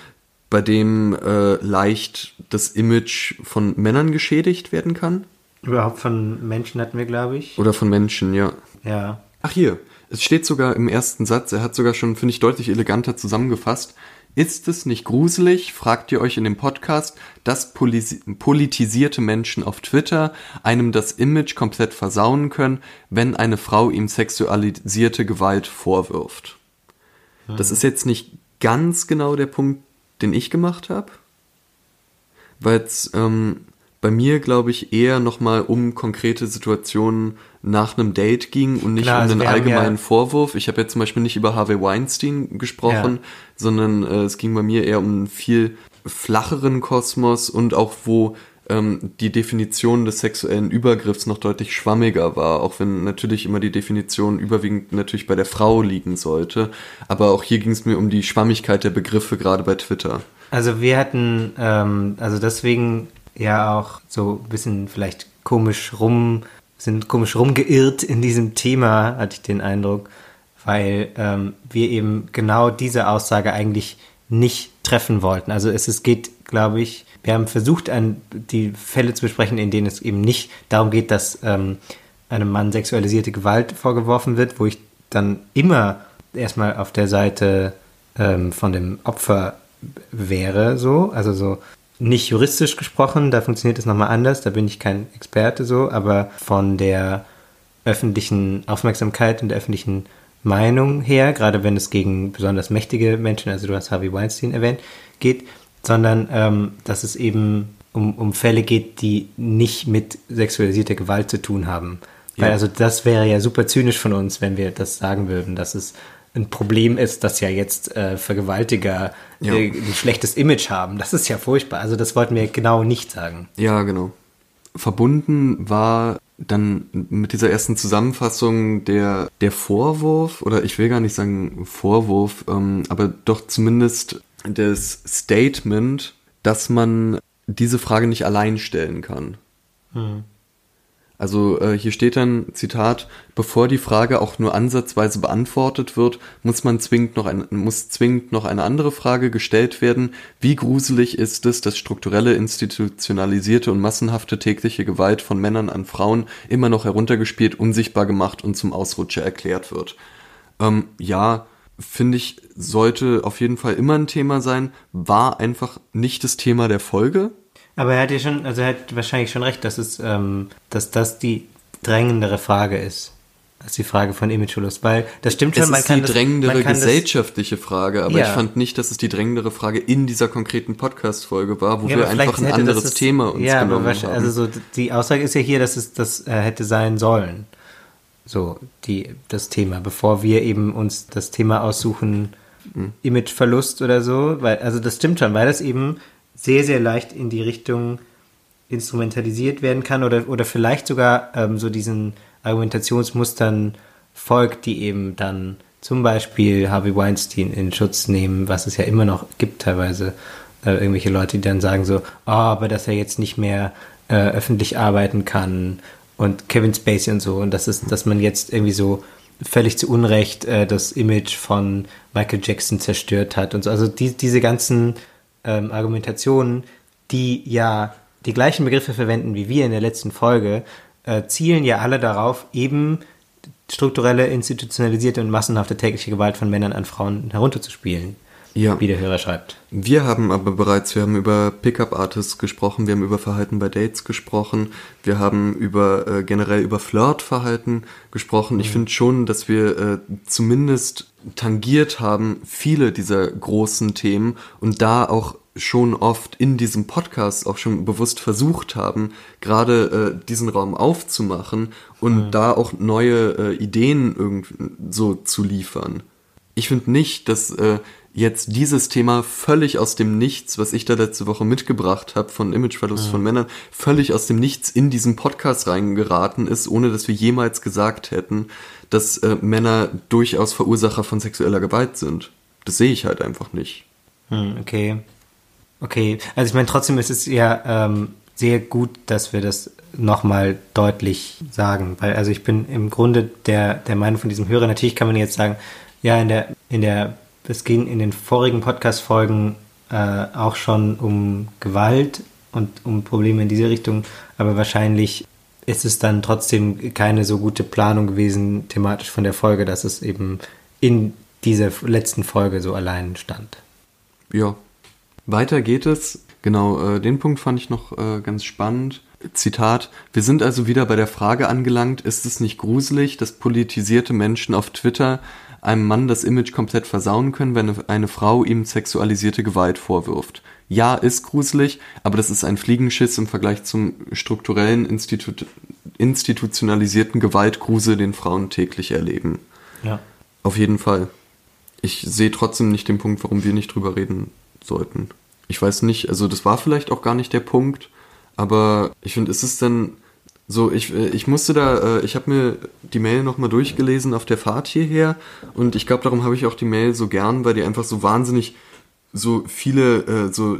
bei dem äh, leicht das Image von Männern geschädigt werden kann. Überhaupt von Menschen hatten wir, glaube ich. Oder von Menschen, ja. Ja. Ach hier, es steht sogar im ersten Satz, er hat sogar schon, finde ich, deutlich eleganter zusammengefasst. Ist es nicht gruselig, fragt ihr euch in dem Podcast, dass politisierte Menschen auf Twitter einem das Image komplett versauen können, wenn eine Frau ihm sexualisierte Gewalt vorwirft? Das ist jetzt nicht ganz genau der Punkt, den ich gemacht habe, weil es ähm, bei mir, glaube ich, eher nochmal um konkrete Situationen nach einem Date ging und nicht Klar, um also einen allgemeinen ja- Vorwurf. Ich habe jetzt zum Beispiel nicht über Harvey Weinstein gesprochen, Ja. sondern äh, es ging bei mir eher um einen viel flacheren Kosmos und auch wo ähm, die Definition des sexuellen Übergriffs noch deutlich schwammiger war, auch wenn natürlich immer die Definition überwiegend natürlich bei der Frau liegen sollte. Aber auch hier ging es mir um die Schwammigkeit der Begriffe, gerade bei Twitter. Also wir hatten, ähm, also deswegen ja auch so ein bisschen vielleicht komisch rum, sind komisch rumgeirrt in diesem Thema, hatte ich den Eindruck, weil ähm, wir eben genau diese Aussage eigentlich nicht treffen wollten. Also es, es geht, glaube ich, wir haben versucht, ein, die Fälle zu besprechen, in denen es eben nicht darum geht, dass ähm, einem Mann sexualisierte Gewalt vorgeworfen wird, wo ich dann immer erstmal auf der Seite ähm, von dem Opfer wäre, so, also so nicht juristisch gesprochen, da funktioniert es nochmal anders, da bin ich kein Experte so, aber von der öffentlichen Aufmerksamkeit und der öffentlichen Meinung her, gerade wenn es gegen besonders mächtige Menschen, also du hast Harvey Weinstein erwähnt, geht, sondern ähm, dass es eben um, um Fälle geht, die nicht mit sexualisierter Gewalt zu tun haben. Weil Ja. also das wäre ja super zynisch von uns, wenn wir das sagen würden, dass es ein Problem ist, dass ja jetzt äh, Vergewaltiger Ja. äh, ein schlechtes Image haben. Das ist ja furchtbar. Also das wollten wir genau nicht sagen. Ja, genau. Verbunden war dann mit dieser ersten Zusammenfassung der, der Vorwurf, oder ich will gar nicht sagen Vorwurf, ähm, aber doch zumindest das Statement, dass man diese Frage nicht allein stellen kann. Also äh, hier steht dann, Zitat, bevor die Frage auch nur ansatzweise beantwortet wird, muss man zwingend noch ein, muss zwingend noch eine andere Frage gestellt werden. Wie gruselig ist es, dass strukturelle, institutionalisierte und massenhafte tägliche Gewalt von Männern an Frauen immer noch heruntergespielt, unsichtbar gemacht und zum Ausrutscher erklärt wird? Ähm, ja, finde ich, sollte auf jeden Fall immer ein Thema sein, war einfach nicht das Thema der Folge. Aber er hat ja schon, also er hat wahrscheinlich schon recht, dass es, ähm, dass das die drängendere Frage ist. Als die Frage von Imageverlust. Weil das stimmt schon, Es man ist die das, drängendere kann das, gesellschaftliche Frage, aber Ja. ich fand nicht, dass es die drängendere Frage in dieser konkreten Podcast-Folge war, wo Ja, wir einfach ein anderes es- Thema uns ja, genommen haben. Also so, die Aussage ist ja hier, dass es das äh, hätte sein sollen. So, die, das Thema, bevor wir eben uns das Thema aussuchen, Mhm. Imageverlust oder so, weil, also das stimmt schon, weil das eben sehr, sehr leicht in die Richtung instrumentalisiert werden kann oder, oder vielleicht sogar ähm, so diesen Argumentationsmustern folgt, die eben dann zum Beispiel Harvey Weinstein in Schutz nehmen, was es ja immer noch gibt teilweise. Äh, irgendwelche Leute, die dann sagen so, ah, aber dass er jetzt nicht mehr äh, öffentlich arbeiten kann und Kevin Spacey und so und das ist, dass man jetzt irgendwie so völlig zu Unrecht äh, das Image von Michael Jackson zerstört hat und so. Also die, diese ganzen ähm, Argumentationen, die ja die gleichen Begriffe verwenden wie wir in der letzten Folge, äh, zielen ja alle darauf, eben strukturelle, institutionalisierte und massenhafte tägliche Gewalt von Männern an Frauen herunterzuspielen, ja. wie der Hörer schreibt. Wir haben aber bereits, wir haben über Pickup-Artists gesprochen, wir haben über Verhalten bei Dates gesprochen, wir haben über äh, generell über Flirtverhalten gesprochen. Ich finde schon, dass wir äh, zumindest tangiert haben viele dieser großen Themen und da auch schon oft in diesem Podcast auch schon bewusst versucht haben, gerade äh, diesen Raum aufzumachen und da auch neue äh, Ideen irgendwie so zu liefern. Ich finde nicht, dass äh, jetzt dieses Thema völlig aus dem Nichts, was ich da letzte Woche mitgebracht habe von Imageverlust von Männern, völlig aus dem Nichts in diesen Podcast reingeraten ist, ohne dass wir jemals gesagt hätten, dass äh, Männer durchaus Verursacher von sexueller Gewalt sind. Das sehe ich halt einfach nicht. Hm, okay. Okay, also ich meine, trotzdem ist es ja ähm, sehr gut, dass wir das nochmal deutlich sagen, weil also ich bin im Grunde der, der Meinung von diesem Hörer, natürlich kann man jetzt sagen, ja, in der, in der, es ging in den vorigen Podcast-Folgen äh, auch schon um Gewalt und um Probleme in diese Richtung, aber wahrscheinlich ist es dann trotzdem keine so gute Planung gewesen, thematisch von der Folge, dass es eben in dieser letzten Folge so allein stand. Ja. Weiter geht es. Genau, äh, den Punkt fand ich noch äh, ganz spannend. Zitat, wir sind also wieder bei der Frage angelangt, ist es nicht gruselig, dass politisierte Menschen auf Twitter einem Mann das Image komplett versauen können, wenn eine Frau ihm sexualisierte Gewalt vorwirft? Ja, ist gruselig, aber das ist ein Fliegenschiss im Vergleich zum strukturellen, Institu institutionalisierten Gewaltgrusel, den Frauen täglich erleben. Ja. Auf jeden Fall. Ich sehe trotzdem nicht den Punkt, warum wir nicht drüber reden sollten. Ich weiß nicht, also das war vielleicht auch gar nicht der Punkt, aber ich finde, ist es denn so, ich, äh, ich musste da, äh, ich habe mir die Mail nochmal durchgelesen auf der Fahrt hierher und ich glaube, darum habe ich auch die Mail so gern, weil die einfach so wahnsinnig so viele äh, so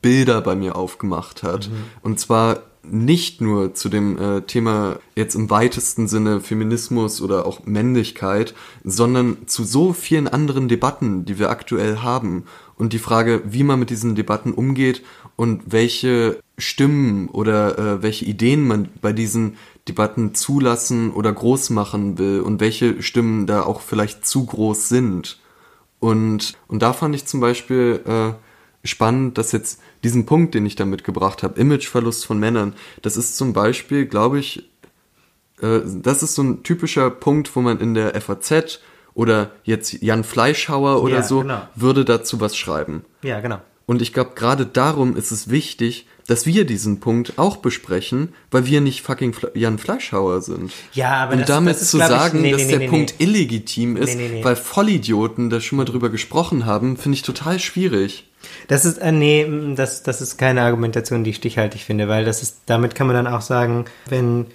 Bilder bei mir aufgemacht hat. Und zwar nicht nur zu dem äh, Thema jetzt im weitesten Sinne Feminismus oder auch Männlichkeit, sondern zu so vielen anderen Debatten, die wir aktuell haben. Und die Frage, wie man mit diesen Debatten umgeht und welche Stimmen oder äh, welche Ideen man bei diesen Debatten zulassen oder groß machen will und welche Stimmen da auch vielleicht zu groß sind. Und, und da fand ich zum Beispiel äh, spannend, dass jetzt diesen Punkt, den ich da mitgebracht habe, Imageverlust von Männern, das ist zum Beispiel, glaube ich, äh, das ist so ein typischer Punkt, wo man in der FAZ oder jetzt Jan Fleischhauer oder Ja, so genau. würde dazu was schreiben. Ja, genau. Und ich glaube, gerade darum ist es wichtig, dass wir diesen Punkt auch besprechen, weil wir nicht fucking Fle Jan Fleischhauer sind. Ja, aber Und das- damit das ist, zu glaub ich- sagen, nee, dass nee, der nee, Punkt illegitim ist, weil Vollidioten da schon mal drüber gesprochen haben, finde ich total schwierig. Das ist, äh, nee, das, das ist keine Argumentation, die ich stichhaltig finde, weil das ist, damit kann man dann auch sagen, wenn,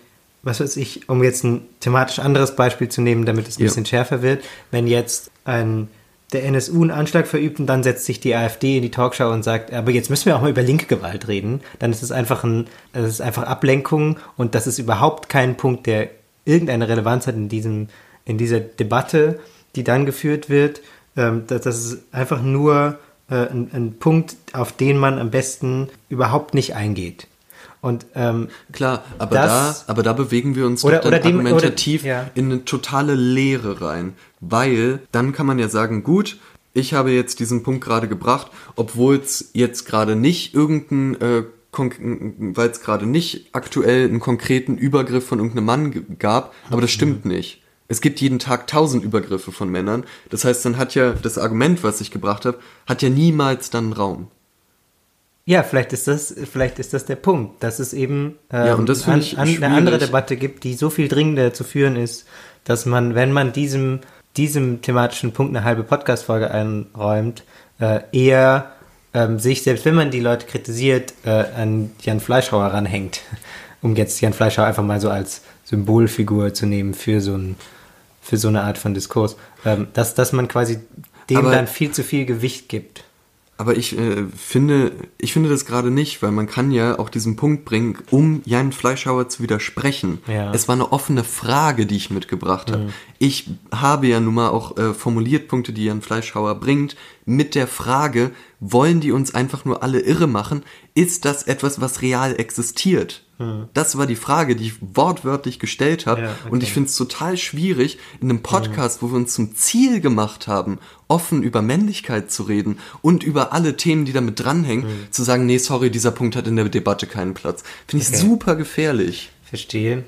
was weiß ich, um jetzt ein thematisch anderes Beispiel zu nehmen, damit es ein Ja. bisschen schärfer wird, wenn jetzt ein, der NSU einen Anschlag verübt und dann setzt sich die AfD in die Talkshow und sagt, aber jetzt müssen wir auch mal über linke Gewalt reden, dann ist es einfach ein, es ist einfach Ablenkung und das ist überhaupt kein Punkt, der irgendeine Relevanz hat in diesem, in dieser Debatte, die dann geführt wird. Ähm, das, das ist einfach nur äh, ein, ein Punkt, auf den man am besten überhaupt nicht eingeht. Und ähm, Klar, aber Das- da, aber da bewegen wir uns Oder- doch dann oder dem- oder- argumentativ ja. in eine totale Leere rein. Weil dann kann man ja sagen, gut, ich habe jetzt diesen Punkt gerade gebracht, obwohl es jetzt gerade nicht irgendein, äh, weil es gerade nicht aktuell einen konkreten Übergriff von irgendeinem Mann gab, aber das stimmt nicht. Es gibt jeden Tag tausend Übergriffe von Männern. Das heißt, dann hat ja das Argument, was ich gebracht habe, hat ja niemals dann Raum. ja, vielleicht ist das, vielleicht ist das der Punkt, dass es eben ähm, Ja, finde ich eine andere Debatte gibt, die so viel dringender zu führen ist, dass man, wenn man diesem, diesem thematischen Punkt eine halbe Podcast-Folge einräumt, äh, eher ähm, sich, selbst wenn man die Leute kritisiert, äh, an Jan Fleischhauer ranhängt. Um jetzt Jan Fleischhauer einfach mal so als Symbolfigur zu nehmen für so, ein, für so eine Art von Diskurs. Ähm, dass, dass man quasi dem Aber- dann viel zu viel Gewicht gibt. Aber ich äh, finde, ich finde das gerade nicht, weil man kann ja auch diesen Punkt bringen, um Jan Fleischhauer zu widersprechen. Ja. Es war eine offene Frage, die ich mitgebracht habe. Ich habe ja nun mal auch äh, formuliert Punkte, die Jan Fleischhauer bringt, mit der Frage, wollen die uns einfach nur alle irre machen? Ist das etwas, was real existiert? Das war die Frage, die ich wortwörtlich gestellt habe. Ja, okay. Und ich finde es total schwierig, in einem Podcast, wo wir uns zum Ziel gemacht haben, offen über Männlichkeit zu reden und über alle Themen, die damit dranhängen, zu sagen, nee, sorry, dieser Punkt hat in der Debatte keinen Platz. Finde ich Okay. super gefährlich. Verstehe.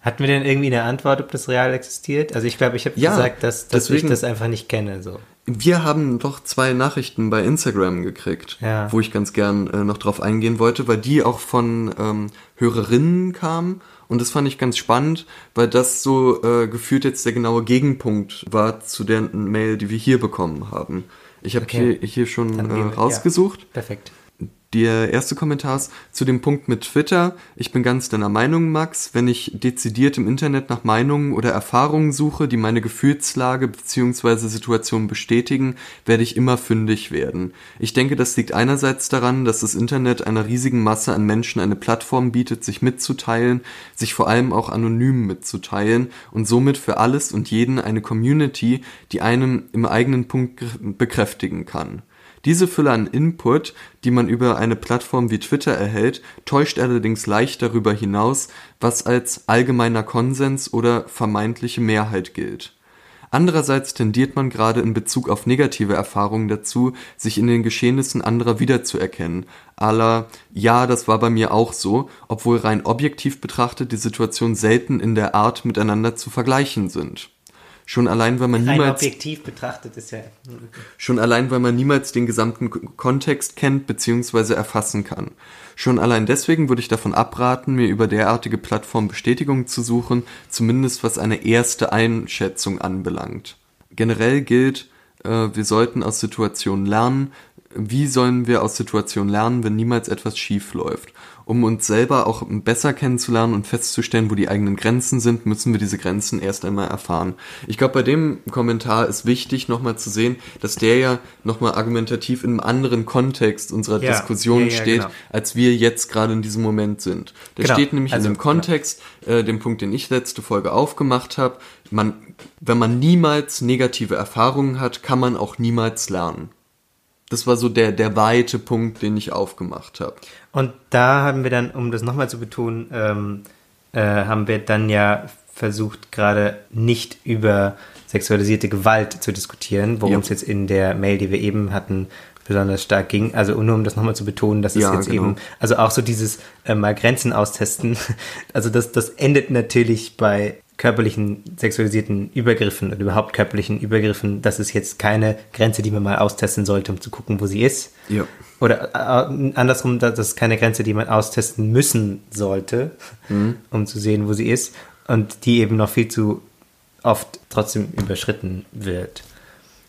Hatten wir denn irgendwie eine Antwort, ob das real existiert? Also ich glaube, ich habe Ja, gesagt, dass, dass ich deswegen- das einfach nicht kenne. So. Wir haben doch zwei Nachrichten bei Instagram gekriegt, Ja. wo ich ganz gern äh, noch drauf eingehen wollte, weil die auch von ähm, Hörerinnen kamen. Und das fand ich ganz spannend, weil das so äh, gefühlt jetzt der genaue Gegenpunkt war zu der Mail, die wir hier bekommen haben. Ich habe Okay. hier, hier schon äh, rausgesucht. Ja, perfekt. Der erste Kommentar ist zu dem Punkt mit Twitter. Ich bin ganz deiner Meinung, Max. Wenn ich dezidiert im Internet nach Meinungen oder Erfahrungen suche, die meine Gefühlslage bzw. Situation bestätigen, werde ich immer fündig werden. Ich denke, das liegt einerseits daran, dass das Internet einer riesigen Masse an Menschen eine Plattform bietet, sich mitzuteilen, sich vor allem auch anonym mitzuteilen und somit für alles und jeden eine Community, die einem im eigenen Punkt bekräftigen kann. Diese Fülle an Input, die man über eine Plattform wie Twitter erhält, täuscht allerdings leicht darüber hinaus, was als allgemeiner Konsens oder vermeintliche Mehrheit gilt. Andererseits tendiert man gerade in Bezug auf negative Erfahrungen dazu, sich in den Geschehnissen anderer wiederzuerkennen. Aller, ja, das war bei mir auch so, obwohl rein objektiv betrachtet die Situationen selten in der Art miteinander zu vergleichen sind. Schon allein, weil man Rein niemals objektiv betrachtet ist ja. Schon allein, weil man niemals den gesamten Kontext kennt bzw. erfassen kann. Schon allein deswegen würde ich davon abraten, mir über derartige Plattformen Bestätigung zu suchen, zumindest was eine erste Einschätzung anbelangt. Generell gilt, äh, wir sollten aus Situationen lernen. Wie sollen wir aus Situationen lernen, wenn niemals etwas schief läuft? Um uns selber auch besser kennenzulernen und festzustellen, wo die eigenen Grenzen sind, müssen wir diese Grenzen erst einmal erfahren. Ich glaube, bei dem Kommentar ist wichtig, nochmal zu sehen, dass der ja nochmal argumentativ in einem anderen Kontext unserer Ja, Diskussion ja, ja, steht, genau. als wir jetzt gerade in diesem Moment sind. Der Genau, steht nämlich also, in dem Kontext, äh, dem Punkt, den ich letzte Folge aufgemacht habe. Man, wenn man niemals negative Erfahrungen hat, kann man auch niemals lernen. Das war so der, der weite Punkt, den ich aufgemacht habe. Und da haben wir dann, um das nochmal zu betonen, ähm, äh, haben wir dann ja versucht, gerade nicht über sexualisierte Gewalt zu diskutieren, worum Ja. es jetzt in der Mail, die wir eben hatten, besonders stark ging. Also nur um das nochmal zu betonen, dass es Ja, jetzt genau. eben, also auch so dieses äh, mal Grenzen austesten, also das, das endet natürlich bei körperlichen sexualisierten Übergriffen oder überhaupt körperlichen Übergriffen, das ist jetzt keine Grenze, die man mal austesten sollte, um zu gucken, wo sie ist. Ja. Oder äh, andersrum, das ist keine Grenze, die man austesten müssen sollte, Mhm. um zu sehen, wo sie ist. Und die eben noch viel zu oft trotzdem überschritten wird.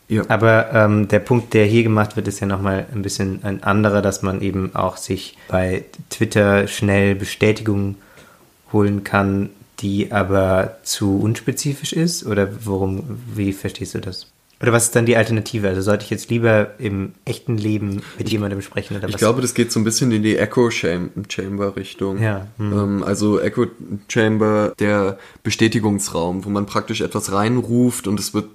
Ja. Aber ähm, der Punkt, der hier gemacht wird, ist ja nochmal ein bisschen ein anderer, dass man eben auch sich bei Twitter schnell Bestätigung holen kann, die aber zu unspezifisch ist? Oder worum, wie verstehst du das? Oder was ist dann die Alternative? Also sollte ich jetzt lieber im echten Leben mit jemandem sprechen oder Ich was? glaube, das geht so ein bisschen in die Echo Cham- Chamber Richtung. Ja, hm. Ähm, also Echo Chamber, der Bestätigungsraum, wo man praktisch etwas reinruft und es wird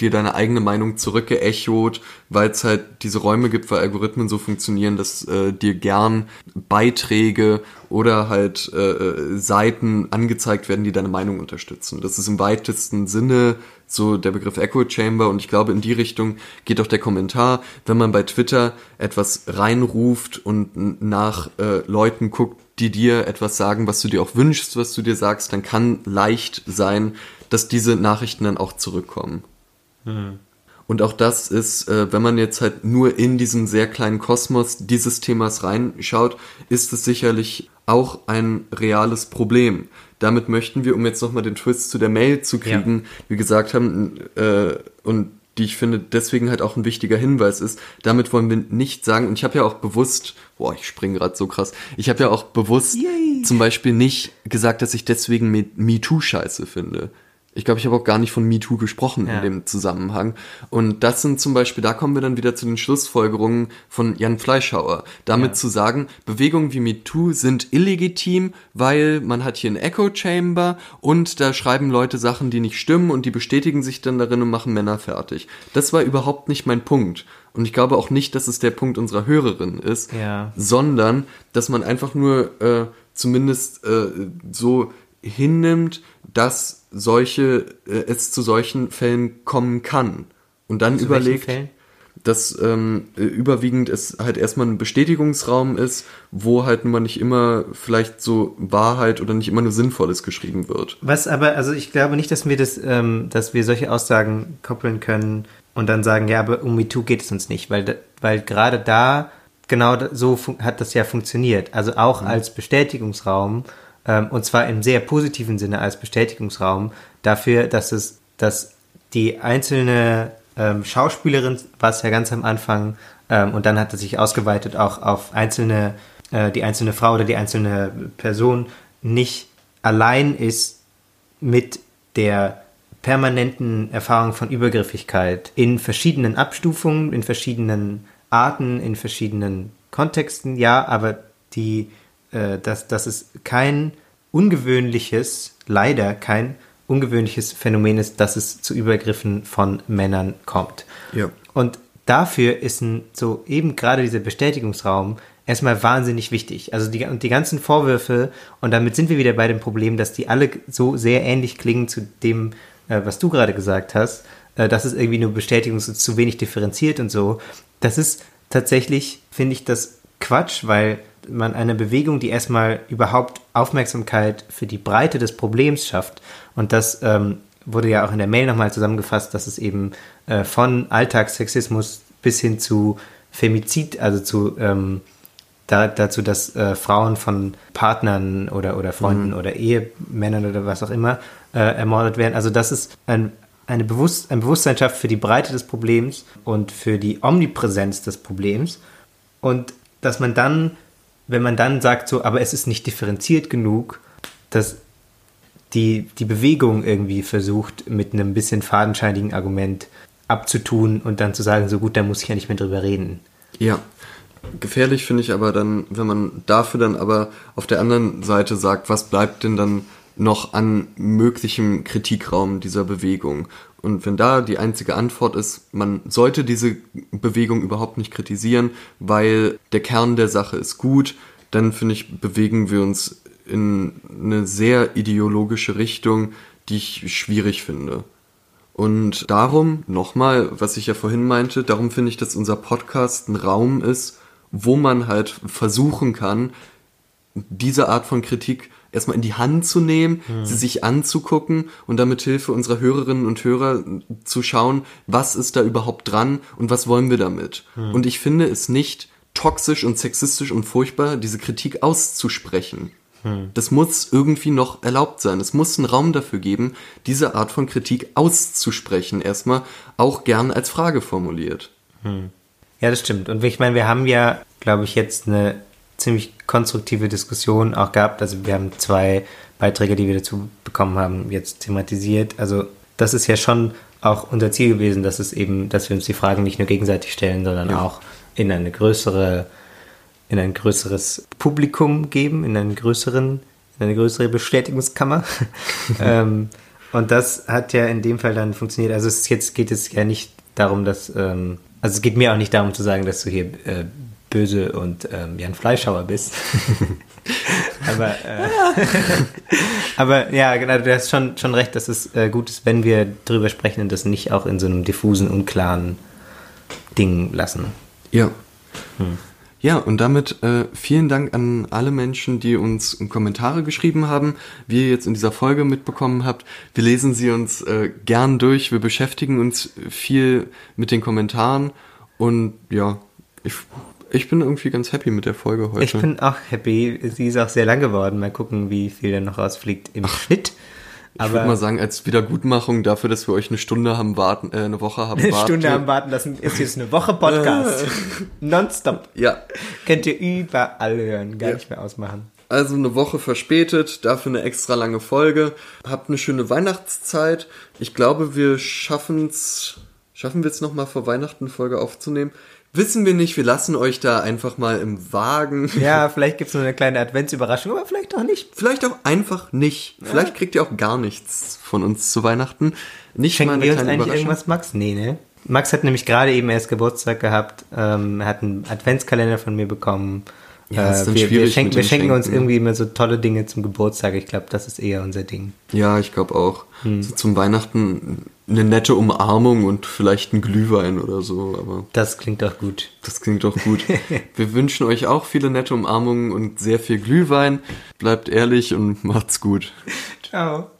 dir deine eigene Meinung zurückgeechot, weil es halt diese Räume gibt, weil Algorithmen so funktionieren, dass äh, dir gern Beiträge oder halt äh, äh, Seiten angezeigt werden, die deine Meinung unterstützen. Das ist im weitesten Sinne so der Begriff Echo Chamber und ich glaube, in die Richtung geht auch der Kommentar, wenn man bei Twitter etwas reinruft und nach äh, Leuten guckt, die dir etwas sagen, was du dir auch wünschst, was du dir sagst, dann kann leicht sein, dass diese Nachrichten dann auch zurückkommen. Und auch das ist, äh, wenn man jetzt halt nur in diesen sehr kleinen Kosmos dieses Themas reinschaut, ist es sicherlich auch ein reales Problem. Damit möchten wir, um jetzt nochmal den Twist zu der Mail zu kriegen, wie gesagt haben, äh, und die ich finde deswegen halt auch ein wichtiger Hinweis ist, damit wollen wir nicht sagen, und ich habe ja auch bewusst, boah, ich springe gerade so krass, ich habe ja auch bewusst zum Beispiel nicht gesagt, dass ich deswegen Me- MeToo scheiße finde. Ich glaube, ich habe auch gar nicht von MeToo gesprochen Ja. in dem Zusammenhang. Und das sind zum Beispiel, da kommen wir dann wieder zu den Schlussfolgerungen von Jan Fleischhauer. Damit Ja. zu sagen, Bewegungen wie MeToo sind illegitim, weil man hat hier ein Echo Chamber und da schreiben Leute Sachen, die nicht stimmen und die bestätigen sich dann darin und machen Männer fertig. Das war überhaupt nicht mein Punkt. Und ich glaube auch nicht, dass es der Punkt unserer Hörerin ist, Ja. sondern dass man einfach nur äh, zumindest äh, so hinnimmt, dass solche äh, es zu solchen Fällen kommen kann und dann Zu überlegt, dass ähm, äh, überwiegend es halt erstmal ein Bestätigungsraum ist, wo halt nun mal nicht immer vielleicht so Wahrheit oder nicht immer nur Sinnvolles geschrieben wird. Was aber, also ich glaube nicht, dass wir das, ähm, dass wir solche Aussagen koppeln können und dann sagen, ja, aber um MeToo geht es uns nicht, weil, weil gerade da genau so hat das ja funktioniert. Also auch als Bestätigungsraum ähm, und zwar im sehr positiven Sinne als Bestätigungsraum dafür, dass es, dass die einzelne ähm, Schauspielerin war es ja ganz am Anfang ähm, und dann hat es sich ausgeweitet auch auf einzelne, äh, die einzelne Frau oder die einzelne Person nicht allein ist mit der permanenten Erfahrung von Übergriffigkeit in verschiedenen Abstufungen, in verschiedenen Arten, in verschiedenen Kontexten, ja, aber die, äh, dass, dass es kein ungewöhnliches, leider kein ungewöhnliches Phänomen ist, dass es zu Übergriffen von Männern kommt. Ja. Und dafür ist ein, so eben gerade dieser Bestätigungsraum erstmal wahnsinnig wichtig. Also die, und die ganzen Vorwürfe, und damit sind wir wieder bei dem Problem, dass die alle so sehr ähnlich klingen zu dem, äh, was du gerade gesagt hast, äh, dass es irgendwie nur Bestätigung ist, zu wenig differenziert und so. Das ist tatsächlich, finde ich, das Quatsch, weil man eine Bewegung, die erstmal überhaupt Aufmerksamkeit für die Breite des Problems schafft, und das ähm, wurde ja auch in der Mail nochmal zusammengefasst, dass es eben äh, von Alltagssexismus bis hin zu Femizid, also zu ähm, da, dazu, dass äh, Frauen von Partnern oder, oder Freunden oder Ehemännern oder was auch immer äh, ermordet werden. Also das ist ein, eine Bewusst ein Bewusstsein schafft für die Breite des Problems und für die Omnipräsenz des Problems. Und dass man dann, wenn man dann sagt, so, aber es ist nicht differenziert genug, dass die, die Bewegung irgendwie versucht, mit einem bisschen fadenscheinigen Argument abzutun und dann zu sagen, so gut, da muss ich ja nicht mehr drüber reden. Ja. Gefährlich finde ich aber dann, wenn man dafür dann aber auf der anderen Seite sagt, was bleibt denn dann noch an möglichem Kritikraum dieser Bewegung? Und wenn da die einzige Antwort ist, man sollte diese Bewegung überhaupt nicht kritisieren, weil der Kern der Sache ist gut, dann finde ich, bewegen wir uns in eine sehr ideologische Richtung, die ich schwierig finde. Und darum, nochmal, was ich ja vorhin meinte, darum finde ich, dass unser Podcast ein Raum ist, wo man halt versuchen kann, diese Art von Kritik erstmal in die Hand zu nehmen, sie sich anzugucken und damit Hilfe unserer Hörerinnen und Hörer zu schauen, was ist da überhaupt dran und was wollen wir damit. Und ich finde es nicht toxisch und sexistisch und furchtbar, diese Kritik auszusprechen. Das muss irgendwie noch erlaubt sein. Es muss einen Raum dafür geben, diese Art von Kritik auszusprechen. Erstmal auch gern als Frage formuliert. Ja, das stimmt. Und ich meine, wir haben ja, glaube ich, jetzt eine ziemlich konstruktive Diskussion auch gehabt. Also wir haben zwei Beiträge, die wir dazu bekommen haben, jetzt thematisiert. Also das ist ja schon auch unser Ziel gewesen, dass es eben, dass wir uns die Fragen nicht nur gegenseitig stellen, sondern Ja. auch in eine größere, in ein größeres Publikum geben, in einen größeren, in eine größere Bestätigungskammer. ähm, und das hat ja in dem Fall dann funktioniert. Also es, jetzt geht es ja nicht darum, dass, ähm, also es geht mir auch nicht darum zu sagen, dass du hier äh, böse und ähm, Jan Fleischhauer bist. aber, äh, aber ja, genau, du hast schon, schon recht, dass es äh, gut ist, wenn wir drüber sprechen und das nicht auch in so einem diffusen, unklaren Ding lassen. Ja. Ja, und damit äh, vielen Dank an alle Menschen, die uns Kommentare geschrieben haben, wie ihr jetzt in dieser Folge mitbekommen habt. Wir lesen sie uns äh, gern durch, wir beschäftigen uns viel mit den Kommentaren und ja, ich, ich bin irgendwie ganz happy mit der Folge heute. Ich bin auch happy. Sie ist auch sehr lang geworden. Mal gucken, wie viel da noch rausfliegt im Schnitt. ich würde mal sagen, als Wiedergutmachung dafür, dass wir euch eine Stunde haben warten, äh, eine Woche haben eine warten. Stunde am Warten lassen, ist jetzt eine Woche Podcast. Nonstop. Ja, Könnt ihr überall hören, gar Ja. nicht mehr ausmachen. Also eine Woche verspätet, dafür eine extra lange Folge. Habt eine schöne Weihnachtszeit. Ich glaube, wir schaffen's, schaffen wir es nochmal vor Weihnachten eine Folge aufzunehmen. Wissen wir nicht, wir lassen euch da einfach mal im Wagen. Ja, vielleicht gibt es noch eine kleine Adventsüberraschung, aber vielleicht auch nicht. Vielleicht auch einfach nicht. Vielleicht kriegt ihr auch gar nichts von uns zu Weihnachten. Nicht mal Schenken eine wir uns eigentlich irgendwas, Max? Nee, ne? Max hat nämlich gerade eben erst Geburtstag gehabt. Ähm, er hat einen Adventskalender von mir bekommen. Ja, ist dann wir, wir schwierig schenken, mit wir schenken uns Schenken. irgendwie immer so tolle Dinge zum Geburtstag. Ich glaube, das ist eher unser Ding. Ja, ich glaube auch. Hm. So zum Weihnachten eine nette Umarmung und vielleicht ein Glühwein oder so, aber Das klingt doch gut. Das klingt doch gut. Wir wünschen euch auch viele nette Umarmungen und sehr viel Glühwein. Bleibt ehrlich und macht's gut. Ciao.